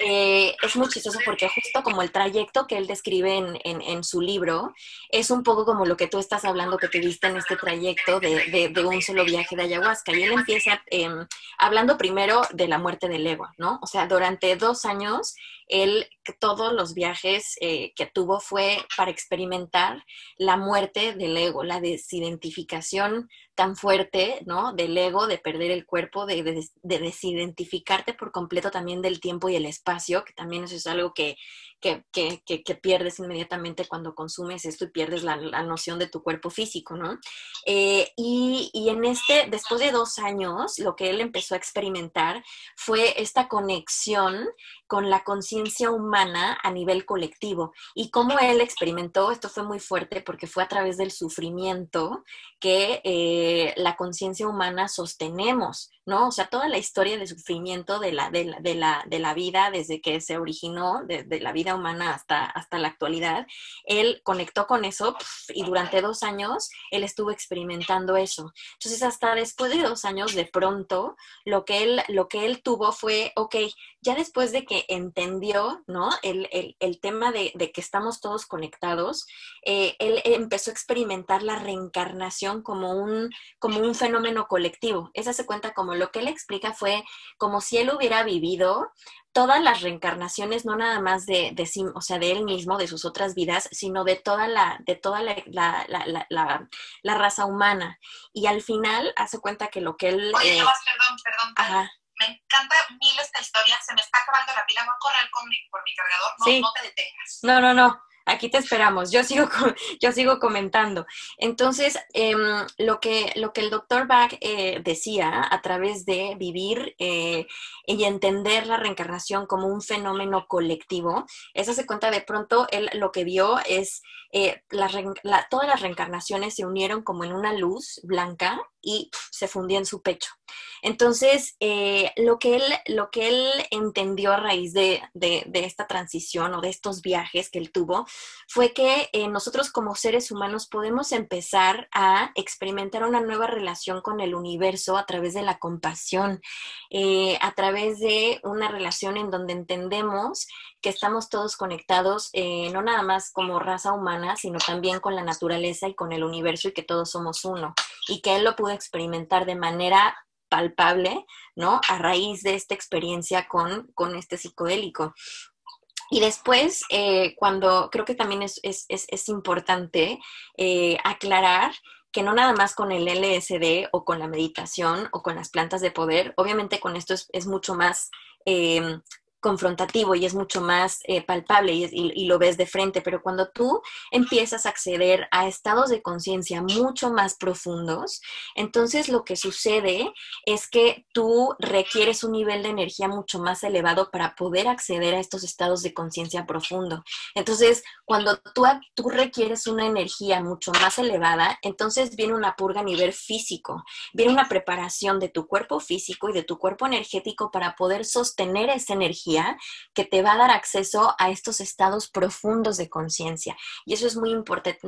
eh, es muy chistoso porque justo como el trayecto que él describe en, en, en, su libro, es un poco como lo que tú estás hablando que tuviste en este trayecto de, de, de un solo viaje de ayahuasca. Y él empieza eh, hablando primero de la muerte del ego, ¿no? O sea, durante dos años él todos los viajes eh, que tuvo fue para experimentar la muerte del ego, la desidentificación tan fuerte, ¿no? Del ego, de perder el cuerpo, de, de, desidentificarte por completo también del tiempo y el espacio, que también eso es algo que, que, pierdes inmediatamente cuando consumes esto y pierdes la, noción de tu cuerpo físico, ¿no? Eh, y, en este, después de dos años, lo que él empezó a experimentar fue esta conexión con la conciencia humana a nivel colectivo. Y cómo él experimentó, esto fue muy fuerte porque fue a través del sufrimiento que eh, la conciencia humana sostenemos, ¿no? O sea, toda la historia de sufrimiento de la, de la, de la, de la vida desde que se originó, desde la vida humana hasta, hasta la actualidad, él conectó con eso y durante dos años él estuvo experimentando eso. Entonces, hasta después de dos años, de pronto, lo que él, lo que él tuvo fue, ok, ya después de que entendió, ¿no? El, el, el tema de, de, que estamos todos conectados, eh, él empezó a experimentar la reencarnación como un, como un fenómeno colectivo. Esa se cuenta como lo que él explica fue como si él hubiera vivido todas las reencarnaciones, no nada más de, de sí, o sea, de él mismo, de sus otras vidas, sino de toda la, de toda la, la, la, la, la raza humana. Y al final hace cuenta que lo que él... Oye, eh, perdón, perdón. Ajá me encanta mil esta historia, se me está acabando la pila, voy a correr con mi, por mi cargador, no, sí. no te detengas. No, no, no, aquí te esperamos, yo sigo, yo sigo comentando. Entonces, eh, lo, que, lo que el doctor Bach eh, decía a través de vivir eh, y entender la reencarnación como un fenómeno colectivo, eso se cuenta de pronto, él lo que vio es eh, la, la, todas las reencarnaciones se unieron como en una luz blanca y se fundió en su pecho. Entonces, eh, lo, que él, lo que él entendió a raíz de, de, esta transición o de estos viajes que él tuvo fue que eh, nosotros como seres humanos podemos empezar a experimentar una nueva relación con el universo a través de la compasión, eh, a través de una relación en donde entendemos que estamos todos conectados, no nada más como raza humana, sino también con la naturaleza y con el universo y que todos somos uno. Y que él lo pudo experimentar de manera palpable, ¿no? A raíz de esta experiencia con, con este psicodélico. Y después, eh, cuando creo que también es, es, es, importante eh, aclarar que no nada más con el LSD o con la meditación o con las plantas de poder, obviamente con esto es, es mucho más eh, confrontativo y es mucho más eh, palpable y, y, lo ves de frente, pero cuando tú empiezas a acceder a estados de conciencia mucho más profundos, entonces lo que sucede es que tú requieres un nivel de energía mucho más elevado para poder acceder a estos estados de conciencia profundo. Entonces, cuando tú, tú requieres una energía mucho más elevada, entonces viene una purga a nivel físico, viene una preparación de tu cuerpo físico y de tu cuerpo energético para poder sostener esa energía que te va a dar acceso a estos estados profundos de conciencia. Y eso es muy, importante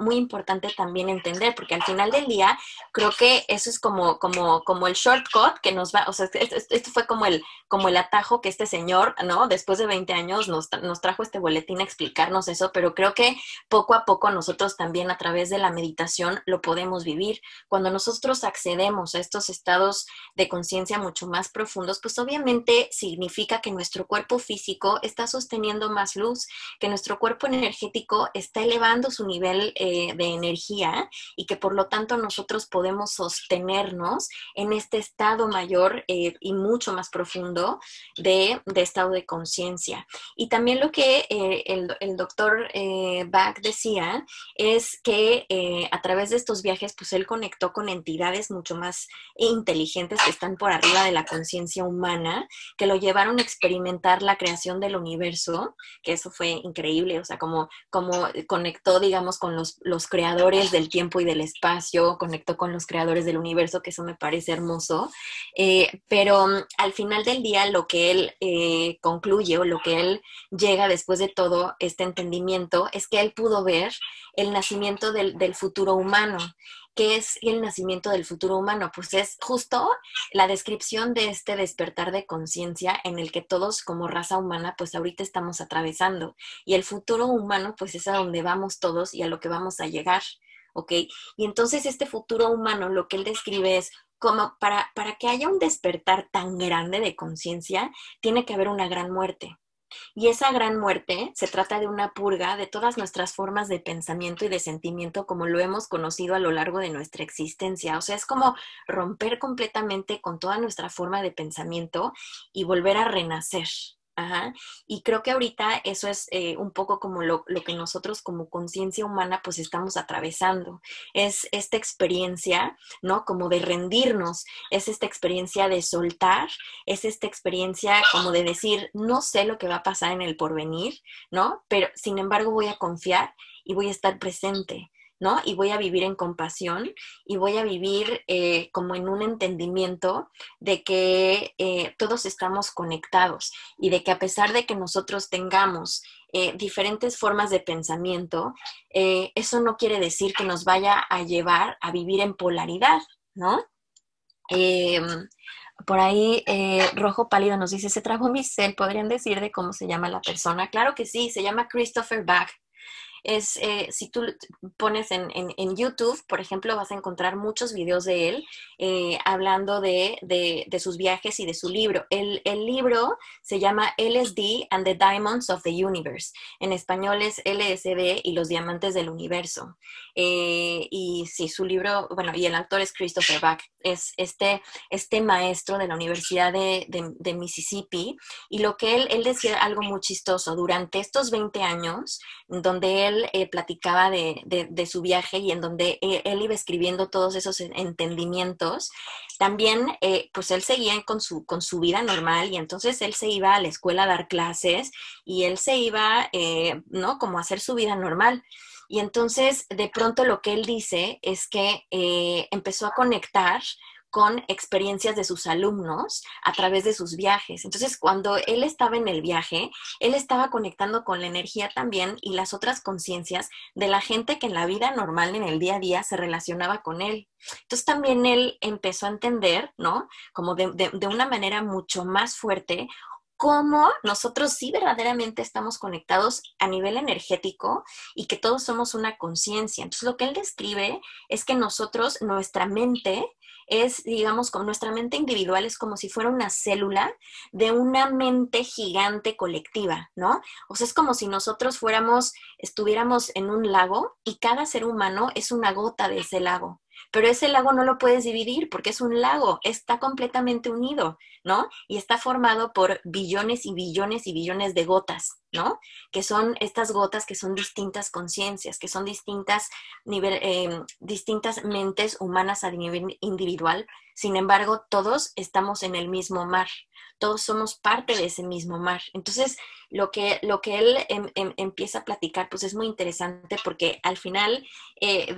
muy importante también entender, porque al final del día creo que eso es como, como, como el shortcut que nos va, o sea, esto, fue como el, como el atajo que este señor, ¿no? Después de 20 años nos, nos trajo este boletín a explicarnos eso, pero creo que poco a poco nosotros también a través de la meditación lo podemos vivir. Cuando nosotros accedemos a estos estados de conciencia mucho más profundos, pues obviamente significa que nuestro cuerpo físico está sosteniendo más luz, que nuestro cuerpo energético está elevando su nivel eh, de energía y que por lo tanto nosotros podemos sostenernos en este estado mayor eh, y mucho más profundo de, estado de conciencia. Y también lo que eh, el, doctor Bach decía es que a través de estos viajes, pues él conectó con entidades mucho más inteligentes que están por arriba de la conciencia humana, que lo llevaron a experimentar la creación del universo, que eso fue increíble, o sea, como, como conectó, digamos, con los, los creadores del tiempo y del espacio, conectó con los creadores del universo, que eso me parece hermoso, eh, pero mm, al final del día lo que él eh, concluye o lo que él llega después de todo este entendimiento es que él pudo ver el nacimiento del, del futuro humano ¿Qué es el nacimiento del futuro humano? Pues es justo la descripción de este despertar de conciencia en el que todos como raza humana pues ahorita estamos atravesando. Y el futuro humano pues es a donde vamos todos y a lo que vamos a llegar. ¿Ok? Y entonces este futuro humano lo que él describe es como para, para que haya un despertar tan grande de conciencia, tiene que haber una gran muerte. Y esa gran muerte se trata de una purga de todas nuestras formas de pensamiento y de sentimiento como lo hemos conocido a lo largo de nuestra existencia. O sea, es como romper completamente con toda nuestra forma de pensamiento y volver a renacer. Ajá. Y creo que ahorita eso es eh, un poco como lo, lo, que nosotros como conciencia humana pues estamos atravesando. Es esta experiencia, ¿no? Como de rendirnos, es esta experiencia de soltar, es esta experiencia como de decir, no sé lo que va a pasar en el porvenir, ¿no? Pero sin embargo voy a confiar y voy a estar presente. ¿No? Y voy a vivir en compasión y voy a vivir eh, como en un entendimiento de que eh, todos estamos conectados y de que a pesar de que nosotros tengamos eh, diferentes formas de pensamiento, eso no quiere decir que nos vaya a llevar a vivir en polaridad, ¿no? Em, por ahí, Rojo Pálido nos dice, se trajo mi cel, ¿podrían decir de cómo se llama la persona? Claro que sí, se llama Christopher Bach es, eh, si tú pones en, en, YouTube, por ejemplo, vas a encontrar muchos videos de él eh, hablando de, de, sus viajes y de su libro. El, el, libro se llama LSD and the Diamonds of the Universe. En español es LSD y los diamantes del universo. Eh, y sí, su libro, bueno, y el autor es Christopher Bach, es este, este maestro de la Universidad de, de, Mississippi. Y lo que él, él decía algo muy chistoso, durante estos 20 años, donde él eh, platicaba de, su viaje y en donde eh, él, iba escribiendo todos esos entendimientos, también eh, pues él seguía con su, vida normal y entonces él se iba a la escuela a dar clases y él se iba, ¿no? Como a hacer su vida normal. Y entonces de pronto lo que él dice es que empezó a conectar con experiencias de sus alumnos a través de sus viajes. Entonces, cuando él estaba en el viaje, él estaba conectando con la energía también y las otras conciencias de la gente que en la vida normal, en el día a día, se relacionaba con él. Entonces, también él empezó a entender, ¿no? Como de, de una manera mucho más fuerte cómo nosotros sí verdaderamente estamos conectados a nivel energético y que todos somos una conciencia. Entonces, lo que él describe es que nosotros, nuestra mente, es, digamos, con nuestra mente individual es como si fuera una célula de una mente gigante colectiva, ¿no? O sea, es como si nosotros fuéramos, estuviéramos en un lago y cada ser humano es una gota de ese lago. Pero ese lago no lo puedes dividir porque es un lago, está completamente unido, ¿no? Y está formado por billones y billones y billones de gotas, ¿no? Que son estas gotas que son distintas conciencias, que son distintas, nivel, em, distintas mentes humanas a nivel individual. Sin embargo, todos estamos en el mismo mar, todos somos parte de ese mismo mar. Entonces, lo que, lo que él em, em, empieza a platicar, pues es muy interesante porque al final eh,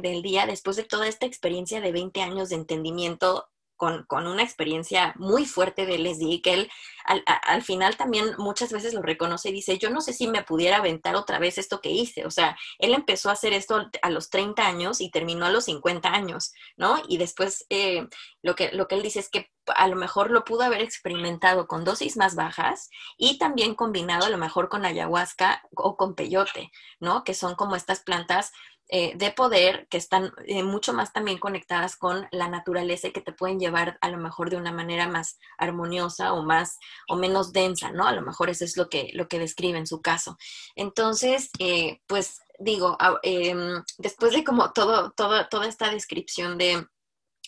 del día, después de toda esta experiencia de 20 años de entendimiento con, una experiencia muy fuerte de LSD, que él al, al, final también muchas veces lo reconoce y dice, yo no sé si me pudiera aventar otra vez esto que hice. O sea, él empezó a hacer esto a los 30 años y terminó a los 50 años, ¿no? Y después eh, lo, que, lo que él dice es que a lo mejor lo pudo haber experimentado con dosis más bajas y también combinado a lo mejor con ayahuasca o con peyote, ¿no? Que son como estas plantas eh, de poder que están eh, mucho más también conectadas con la naturaleza y que te pueden llevar a lo mejor de una manera más armoniosa o más o menos densa, ¿no? A lo mejor eso es lo que, lo que describe en su caso. Entonces, eh, pues digo, em, después de como todo, todo, toda esta descripción de,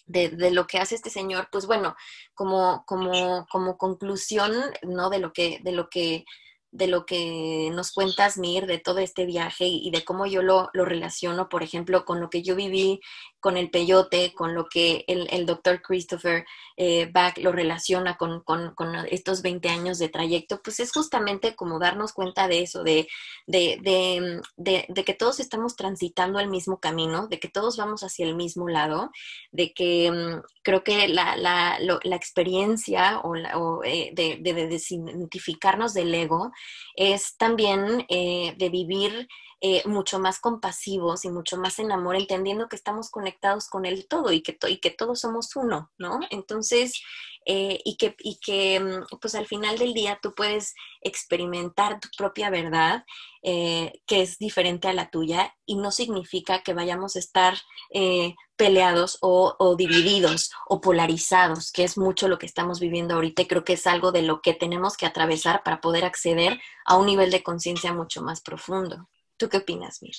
de, de, lo que hace este señor, pues bueno, como, como, como conclusión, ¿no? De lo que, de lo que de lo que nos cuentas, Mir, de todo este viaje y de cómo yo lo, lo, relaciono, por ejemplo, con lo que yo viví con el peyote, con lo que el, el doctor Christopher eh, Bach lo relaciona con, estos 20 años de trayecto, pues es justamente como darnos cuenta de eso, de, de, que todos estamos transitando el mismo camino, de que todos vamos hacia el mismo lado, de que um, creo que la, experiencia o, eh, de, de, desidentificarnos del ego es también eh, de vivir eh, mucho más compasivos y mucho más en amor, entendiendo que estamos conectados con el todo y que, y que todos somos uno, ¿no? Entonces, eh, y que, y que mm, pues al final del día tú puedes experimentar tu propia verdad, eh, que es diferente a la tuya, y no significa que vayamos a estar eh, peleados o, o, divididos o polarizados, que es mucho lo que estamos viviendo ahorita y creo que es algo de lo que tenemos que atravesar para poder acceder a un nivel de conciencia mucho más profundo. ¿Tú qué opinas, Mir?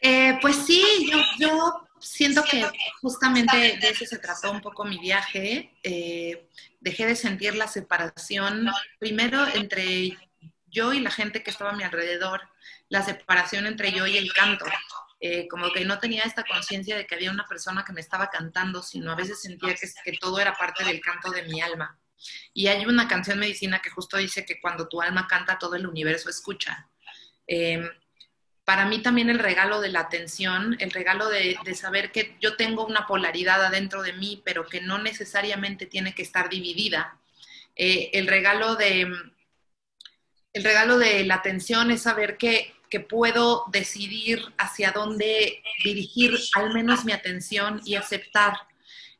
Eh, pues sí, yo, yo, siento que justamente de eso se trató un poco mi viaje. Eh, dejé de sentir la separación, primero entre yo y la gente que estaba a mi alrededor, la separación entre yo y el canto. Eh, como que no tenía esta conciencia de que había una persona que me estaba cantando, sino a veces sentía que, que todo era parte del canto de mi alma. Y hay una canción medicina que justo dice que cuando tu alma canta, todo el universo escucha. Eh, para mí también el regalo de la atención, el regalo de, saber que yo tengo una polaridad adentro de mí, pero que no necesariamente tiene que estar dividida. Eh, el, regalo de, el regalo de la atención es saber que puedo decidir hacia dónde dirigir al menos mi atención y aceptar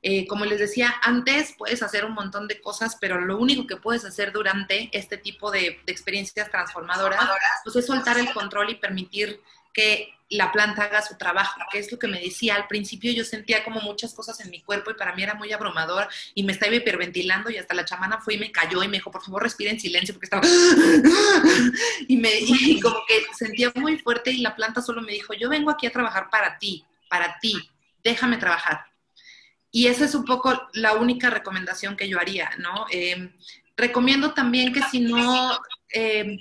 eh, como les decía, antes puedes hacer un montón de cosas, pero lo único que puedes hacer durante este tipo de, de experiencias transformadoras pues es soltar el control y permitir que la planta haga su trabajo, que es lo que me decía. Al principio yo sentía como muchas cosas en mi cuerpo y para mí era muy abrumador y me estaba hiperventilando y hasta la chamana fue y me cayó y me dijo, por favor, respira en silencio porque estaba... y, me, y como que sentía muy fuerte y la planta solo me dijo, yo vengo aquí a trabajar para ti, para ti, déjame trabajar. Y esa es un poco la única recomendación que yo haría, ¿no? Eh, recomiendo también que si no eh,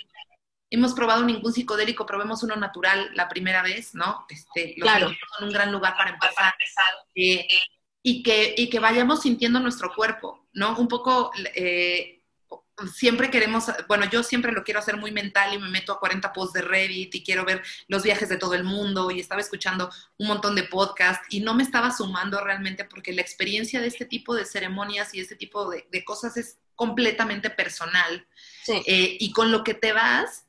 hemos probado ningún psicodélico, probemos uno natural la primera vez, ¿no? Este, los claro. son un gran lugar para empezar. Eh, y, que, y que vayamos sintiendo nuestro cuerpo, ¿no? Un poco eh, siempre queremos, bueno, yo siempre lo quiero hacer muy mental y me meto a 40 posts de Reddit y quiero ver los viajes de todo el mundo y estaba escuchando un montón de podcasts y no me estaba sumando realmente porque la experiencia de este tipo de ceremonias y este tipo de, de cosas es completamente personal. Sí. Eh, y con lo que te vas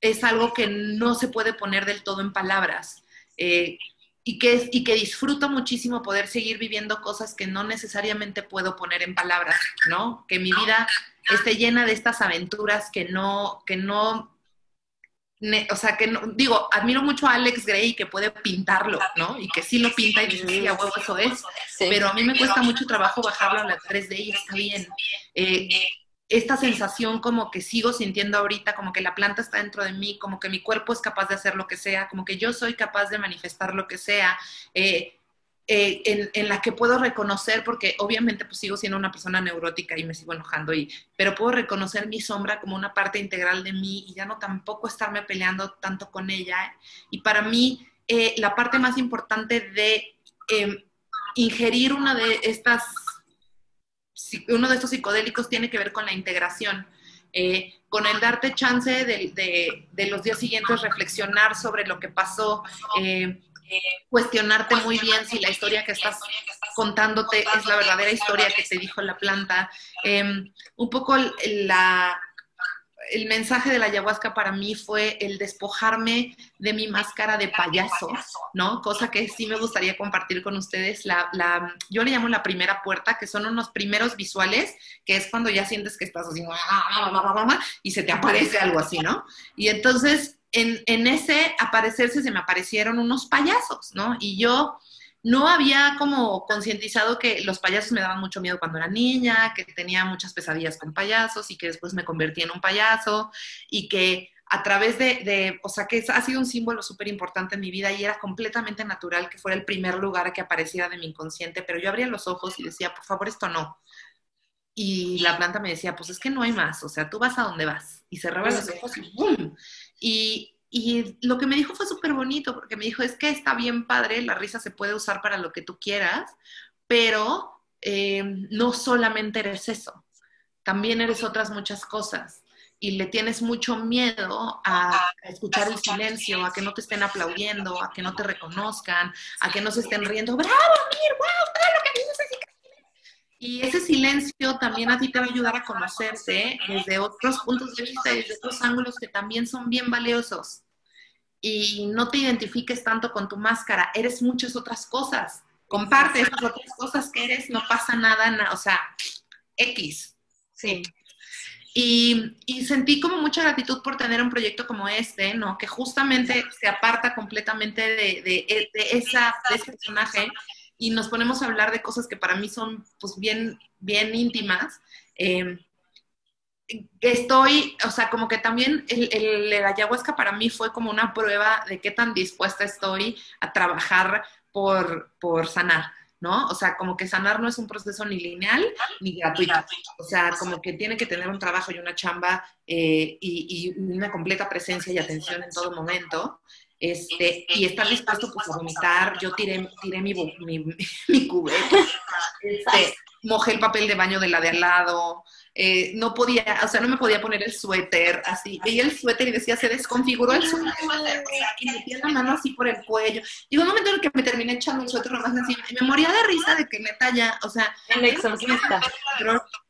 es algo que no se puede poner del todo en palabras. Eh, y que, y que disfruto muchísimo poder seguir viviendo cosas que no necesariamente puedo poner en palabras, ¿no? Que mi vida esté llena de estas aventuras que no, que no, o sea, que no, digo, admiro mucho a Alex Gray que puede pintarlo, ¿no? Y que sí lo pinta y dice, sí, a huevo, eso es. Sí. Pero a mí me cuesta mucho trabajo bajarlo a la 3D y está bien. Eh, esta sensación como que sigo sintiendo ahorita, como que la planta está dentro de mí, como que mi cuerpo es capaz de hacer lo que sea, como que yo soy capaz de manifestar lo que sea. Eh, eh, en, en, la que puedo reconocer, porque obviamente pues sigo siendo una persona neurótica y me sigo enojando, y, pero puedo reconocer mi sombra como una parte integral de mí y ya no tampoco estarme peleando tanto con ella. Y para mí, eh, la parte más importante de eh, ingerir una de estas, uno de estos psicodélicos tiene que ver con la integración. Eh, con el darte chance de, de, de, los días siguientes reflexionar sobre lo que pasó, eh, cuestionarte muy bien si la historia que estás contándote, es la verdadera historia que te dijo la planta. Em, un poco la, el mensaje de la ayahuasca para mí fue el despojarme de mi máscara de payaso, ¿no? Cosa que sí me gustaría compartir con ustedes. La, la, yo le llamo la primera puerta, que son unos primeros visuales, que es cuando ya sientes que estás así, y se te aparece algo así, ¿no? Y entonces, en, en ese aparecerse se me aparecieron unos payasos, ¿no? Y yo no había como concientizado que los payasos me daban mucho miedo cuando era niña, que tenía muchas pesadillas con payasos y que después me convertí en un payaso y que a través de, o sea, que ha sido un símbolo súper importante en mi vida y era completamente natural que fuera el primer lugar que apareciera de mi inconsciente, pero yo abría los ojos y decía, por favor, esto no. Y la planta me decía, pues es que no hay más, o sea, tú vas a donde vas. Y cerraba los ojos y ¡bum! Y y lo que me dijo fue súper bonito, porque me dijo, es que está bien padre, la risa se puede usar para lo que tú quieras, pero eh, no solamente eres eso, también eres otras muchas cosas. Y le tienes mucho miedo a, escuchar el silencio, a que no te estén aplaudiendo, a que no te reconozcan, a que no se estén riendo. ¡Bravo, Mir! ¡Wow! Todo lo que dices. Y ese silencio también a ti te va a ayudar a conocerte desde otros puntos de vista y desde otros ángulos que también son bien valiosos y no te identifiques tanto con tu máscara, eres muchas otras cosas. Comparte esas otras cosas que eres, no pasa nada, o sea, X. Sí. Y, y, sentí como mucha gratitud por tener un proyecto como este, ¿no? Que justamente se aparta completamente de, de, de esa, de ese personaje y nos ponemos a hablar de cosas que para mí son pues bien, bien íntimas. Eh, estoy, o sea, como que también el, el, ayahuasca para mí fue como una prueba de qué tan dispuesta estoy a trabajar por, por sanar, ¿no? O sea, como que sanar no es un proceso ni lineal ni gratuito. O sea, como que tiene que tener un trabajo y una chamba eh, y, una completa presencia y atención en todo momento. Este, y estar dispuesto pues, a vomitar. Yo tiré, tiré mi, mi, mi cubeta, este, mojé el papel de baño de la de al lado, eh, no podía, o sea, no me podía poner el suéter así. Veía el suéter y decía, se desconfiguró el suéter. Y metía la mano así por el cuello. Y un momento en el que me terminé echando el suéter nomás así, y me moría de risa de que neta ya, o sea. El exorcista.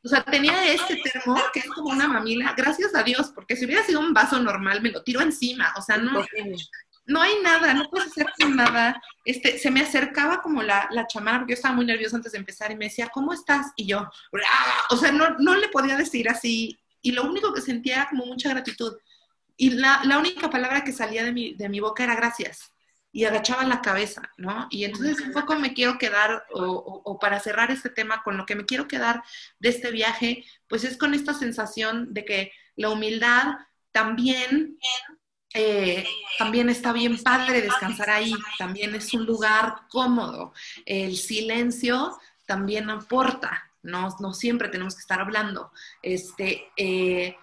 o sea, tenía este termo que es como una mamila, gracias a Dios, porque si hubiera sido un vaso normal, me lo tiro encima. O sea, no no hay nada, no puedes hacer nada. Este, se me acercaba como la, la chamana, porque yo estaba muy nerviosa antes de empezar y me decía, ¿cómo estás? Y yo, o sea, no, no le podía decir así. Y lo único que sentía era como mucha gratitud. Y la, la única palabra que salía de mi, de mi boca era gracias. Y agachaba la cabeza, ¿no? Y entonces un poco me quiero quedar, o, o, o para cerrar este tema, con lo que me quiero quedar de este viaje, pues es con esta sensación de que la humildad también eh, también está bien padre descansar ahí, también es un lugar cómodo. El silencio también aporta, no, no siempre tenemos que estar hablando. Este, eh,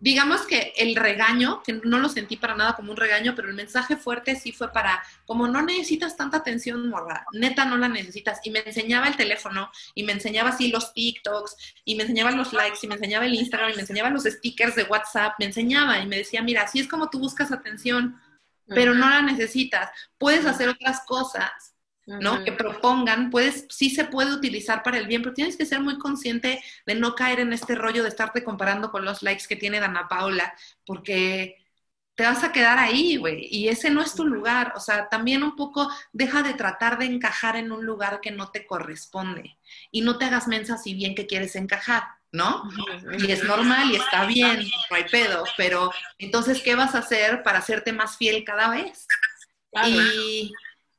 digamos que el regaño, que no lo sentí para nada como un regaño, pero el mensaje fuerte sí fue para, como no necesitas tanta atención, morra, neta no la necesitas. Y me enseñaba el teléfono, y me enseñaba así los TikToks, y me enseñaba los likes, y me enseñaba el Instagram, y me enseñaba los stickers de WhatsApp, me enseñaba y me decía, mira, así es como tú buscas atención, pero no la necesitas. Puedes hacer otras cosas ¿no? Que propongan, puedes, sí se puede utilizar para el bien, pero tienes que ser muy consciente de no caer en este rollo de estarte comparando con los likes que tiene Dana Paula, porque te vas a quedar ahí, güey, y ese no es tu lugar, o sea, también un poco deja de tratar de encajar en un lugar que no te corresponde y no te hagas mensa si bien que quieres encajar, ¿no? Y es normal y está bien, no hay pedo, pero entonces, ¿qué vas a hacer para hacerte más fiel cada vez? Y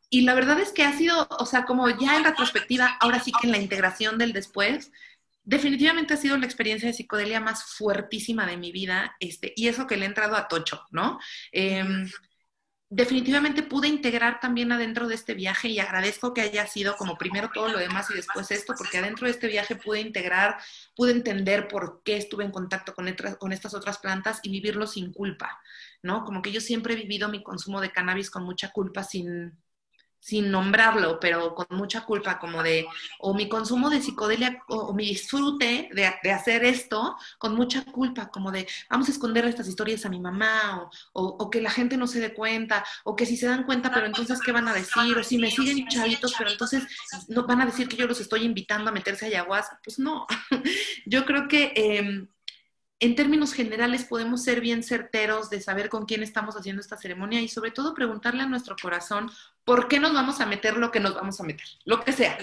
y la verdad es que ha sido, o sea, como ya en retrospectiva, ahora sí que en la integración del después, definitivamente ha sido la experiencia de psicodelia más fuertísima de mi vida, este, y eso que le he entrado a tocho, ¿no? Em, definitivamente pude integrar también adentro de este viaje y agradezco que haya sido como primero todo lo demás y después esto, porque adentro de este viaje pude integrar, pude entender por qué estuve en contacto con, con estas otras plantas y vivirlo sin culpa, ¿no? Como que yo siempre he vivido mi consumo de cannabis con mucha culpa, sin, sin nombrarlo, pero con mucha culpa, como de, o mi consumo de psicodelia, o, mi disfrute de, hacer esto, con mucha culpa, como de, vamos a esconder estas historias a mi mamá, o, o, que la gente no se dé cuenta, o que si se dan cuenta, pero entonces, ¿qué van a decir? O si me siguen chavitos, pero entonces no van a decir que yo los estoy invitando a meterse a ayahuasca. Pues no, yo creo que... Eh, en términos generales podemos ser bien certeros de saber con quién estamos haciendo esta ceremonia y sobre todo preguntarle a nuestro corazón por qué nos vamos a meter lo que nos vamos a meter, lo que sea.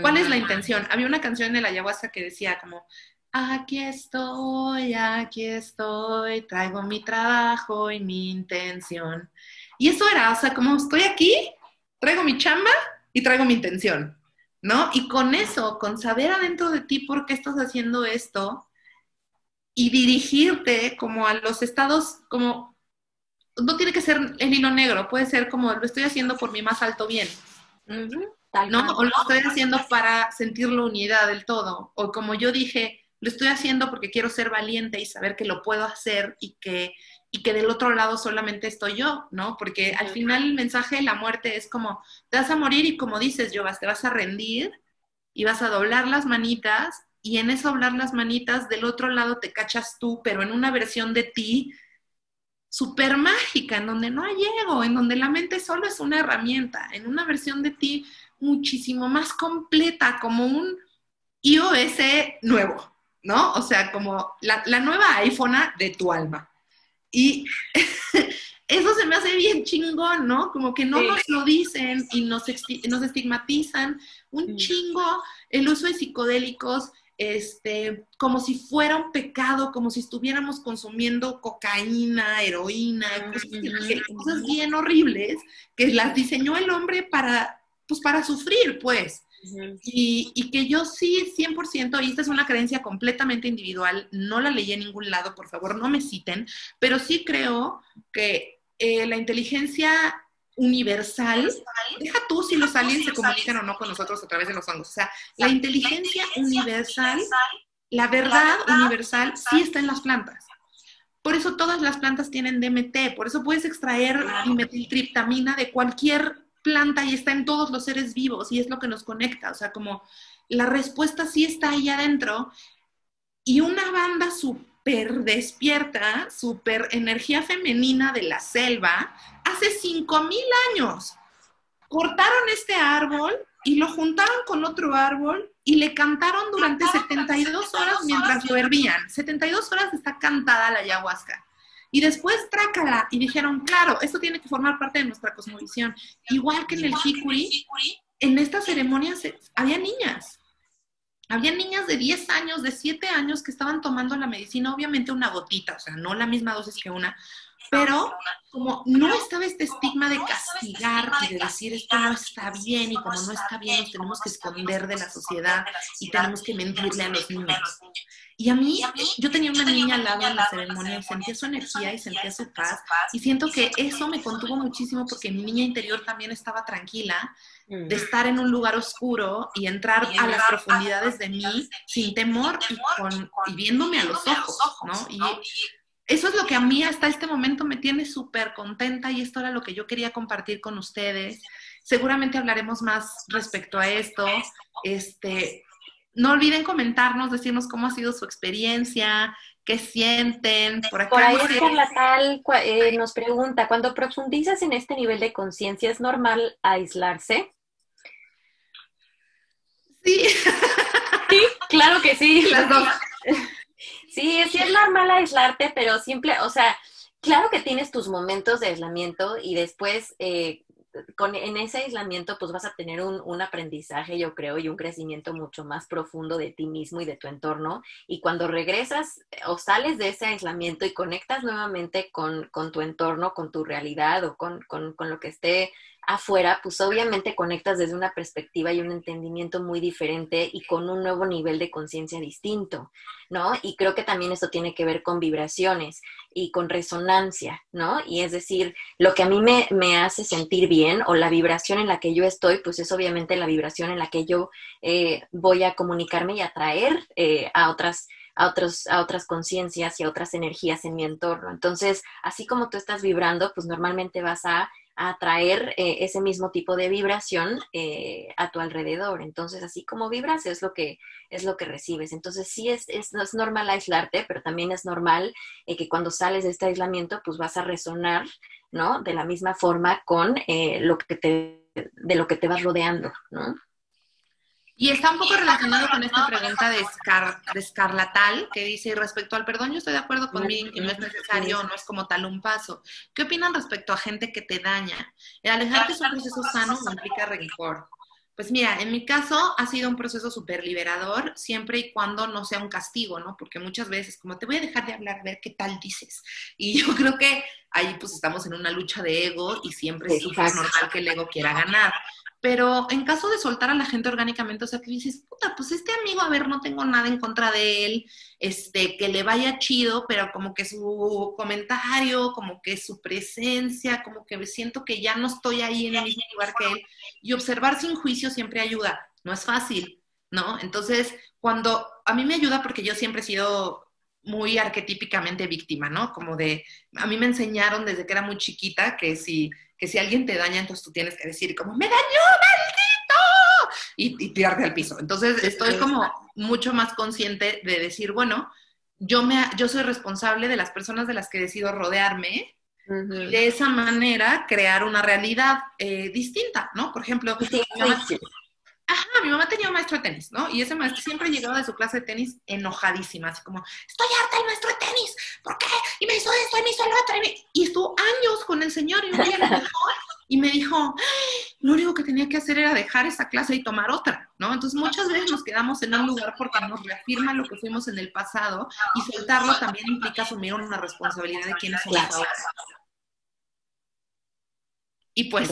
¿Cuál es la intención? Había una canción de la ayahuasca que decía como, aquí estoy, aquí estoy, traigo mi trabajo y mi intención. Y eso era, o sea, como estoy aquí, traigo mi chamba y traigo mi intención, ¿no? Y con eso, con saber adentro de ti por qué estás haciendo esto, y dirigirte como a los estados, como, no tiene que ser el hilo negro, puede ser como lo estoy haciendo por mi más alto bien. ¿no? O lo estoy haciendo para sentir la unidad del todo. O como yo dije, lo estoy haciendo porque quiero ser valiente y saber que lo puedo hacer y que, y que del otro lado solamente estoy yo, ¿no? Porque al final el mensaje de la muerte es como, te vas a morir y como dices, yo te vas a rendir y vas a doblar las manitas y en eso hablar las manitas, del otro lado te cachas tú, pero en una versión de ti súper mágica, en donde no hay ego, en donde la mente solo es una herramienta, en una versión de ti muchísimo más completa, como un iOS nuevo, ¿no? O sea, como la, nueva iPhone de tu alma. Y eso se me hace bien chingón, ¿no? Como que no nos lo dicen y nos, nos estigmatizan un chingo el uso de psicodélicos este, como si fuera un pecado, como si estuviéramos consumiendo cocaína, heroína, cosas, bien horribles que las diseñó el hombre para, pues para sufrir, pues. y, y, que yo sí, 100%, y esta es una creencia completamente individual, no la leí en ningún lado, por favor, no me citen, pero sí creo que eh, la inteligencia universal, deja tú si los aliens se comunican o no con nosotros a través de los hongos. O sea, la inteligencia universal, la verdad universal, sí está en las plantas. Por eso todas las plantas tienen DMT, por eso puedes extraer dimetiltriptamina de cualquier planta y está en todos los seres vivos y es lo que nos conecta. O sea, como la respuesta sí está ahí adentro y una banda súper despierta, súper energía femenina de la selva, hace 5000 años. Cortaron este árbol y lo juntaron con otro árbol y le cantaron durante 72 horas mientras lo hervían. 72 horas está cantada la ayahuasca. Y después trácala y dijeron, claro, esto tiene que formar parte de nuestra cosmovisión. Igual que en el Hikuri, en estas ceremonias había niñas. Había niñas de 10 años, de 7 años que estaban tomando la medicina, obviamente una gotita, o sea, no la misma dosis que una, pero como no estaba este estigma de castigar y de decir esto no está bien y como no está bien nos tenemos que esconder de la sociedad y tenemos que mentirle a los niños. Y a mí, yo tenía una niña al lado en la ceremonia y sentía su energía y sentía su paz y siento que eso me contuvo muchísimo porque mi niña interior también estaba tranquila de mm. estar en un lugar oscuro y entrar a las profundidades de mí sin temor y, con, y viéndome a los ojos, ¿no? Y eso es lo que a mí hasta este momento me tiene súper contenta y esto era lo que yo quería compartir con ustedes. Seguramente hablaremos más respecto a esto. Este, no olviden comentarnos, decirnos cómo ha sido su experiencia, qué sienten. Por, acá, por ahí Tal eh, nos pregunta, cuando profundizas en este nivel de conciencia, ¿es normal aislarse? Sí. Sí, claro que sí. Las dos. Sí, sí es normal aislarte, pero simple, o sea, claro que tienes tus momentos de aislamiento y después eh, con, en ese aislamiento pues vas a tener un, un, aprendizaje, yo creo, y un crecimiento mucho más profundo de ti mismo y de tu entorno. Y cuando regresas o sales de ese aislamiento y conectas nuevamente con, con tu entorno, con tu realidad o con, con lo que esté afuera, pues obviamente conectas desde una perspectiva y un entendimiento muy diferente y con un nuevo nivel de conciencia distinto, ¿no? Y creo que también esto tiene que ver con vibraciones y con resonancia, ¿no? Y es decir, lo que a mí me, me hace sentir bien o la vibración en la que yo estoy, pues es obviamente la vibración en la que yo eh, voy a comunicarme y atraer eh, a otras a, otros, a otras conciencias y a otras energías en mi entorno. Entonces, así como tú estás vibrando, pues normalmente vas a atraer eh, ese mismo tipo de vibración eh, a tu alrededor. Entonces, así como vibras es lo que, es lo que recibes. Entonces, sí es, es, es normal aislarte, pero también es normal eh, que cuando sales de este aislamiento, pues vas a resonar, ¿no? De la misma forma con lo que te, de lo que te vas rodeando, ¿no? Y está un poco relacionado con esta pregunta de, Escarlatal, que dice, respecto al perdón, yo estoy de acuerdo con que no es necesario, no es como tal un paso. ¿Qué opinan respecto a gente que te daña? El alejarte es un proceso sano o implica rencor. Pues mira, en mi caso ha sido un proceso súper liberador, siempre y cuando no sea un castigo, ¿no? Porque muchas veces, como te voy a dejar de hablar, a ver qué tal dices. Y yo creo que ahí pues estamos en una lucha de ego y siempre es súper normal que el ego quiera ganar. Pero en caso de soltar a la gente orgánicamente, o sea, que dices, puta, pues este amigo, a ver, no tengo nada en contra de él, este, que le vaya chido, pero como que su comentario, como que su presencia, como que siento que ya no estoy ahí en el mismo lugar que él. Y observar sin juicio siempre ayuda, no es fácil, ¿no? Entonces, cuando a mí me ayuda porque yo siempre he sido muy arquetípicamente víctima, ¿no? Como de, a mí me enseñaron desde que era muy chiquita que si que si alguien te daña, entonces tú tienes que decir como, ¡me dañó, maldito! Y, tirarte al piso. Entonces estoy como mucho más consciente de decir, bueno, yo, me, yo soy responsable de las personas de las que decido rodearme de esa manera crear una realidad eh, distinta, ¿no? Por ejemplo, Ajá, mi mamá tenía un maestro de tenis, ¿no? Y ese maestro siempre llegaba de su clase de tenis enojadísima, así como, estoy harta del maestro de tenis, ¿por qué? Y me hizo esto, y me hizo lo otro, y, estuvo años con el señor y, y me dijo, lo único que tenía que hacer era dejar esa clase y tomar otra, ¿no? Entonces muchas veces nos quedamos en un lugar porque nos reafirma lo que fuimos en el pasado y soltarlo también implica asumir una responsabilidad de quiénes somos ahora. Y pues,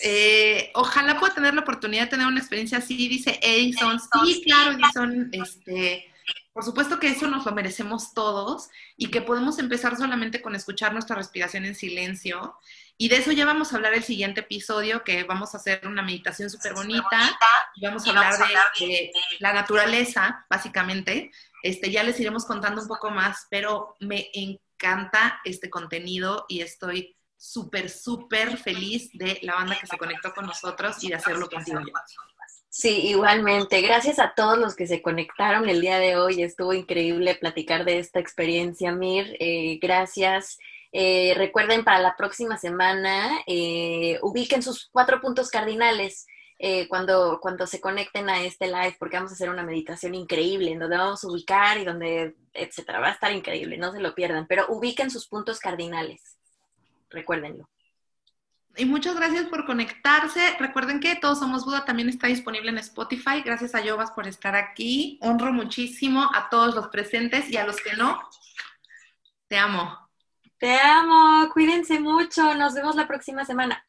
eh, ojalá pueda tener la oportunidad de tener una experiencia así, dice Edison. Sí, claro, Edison, este, por supuesto que eso nos lo merecemos todos y que podemos empezar solamente con escuchar nuestra respiración en silencio. Y de eso ya vamos a hablar el siguiente episodio, que vamos a hacer una meditación súper bonita y vamos a hablar de, la naturaleza, básicamente. Este, ya les iremos contando un poco más, pero me encanta este contenido y estoy súper, súper feliz de la banda que se conectó con nosotros y de hacerlo contigo. Sí, igualmente. Gracias a todos los que se conectaron el día de hoy. Estuvo increíble platicar de esta experiencia, Mir. Eh, gracias. Eh, recuerden para la próxima semana, eh, ubiquen sus cuatro puntos cardinales. cuando, cuando se conecten a este live, porque vamos a hacer una meditación increíble, en donde vamos a ubicar y donde, etcétera. Va a estar increíble, no se lo pierdan, pero ubiquen sus puntos cardinales recuérdenlo. Y muchas gracias por conectarse. Recuerden que Todos Somos Buda también está disponible en Spotify. Gracias a Yovas por estar aquí. Honro muchísimo a todos los presentes y a los que no. Te amo. Te amo. Cuídense mucho. Nos vemos la próxima semana.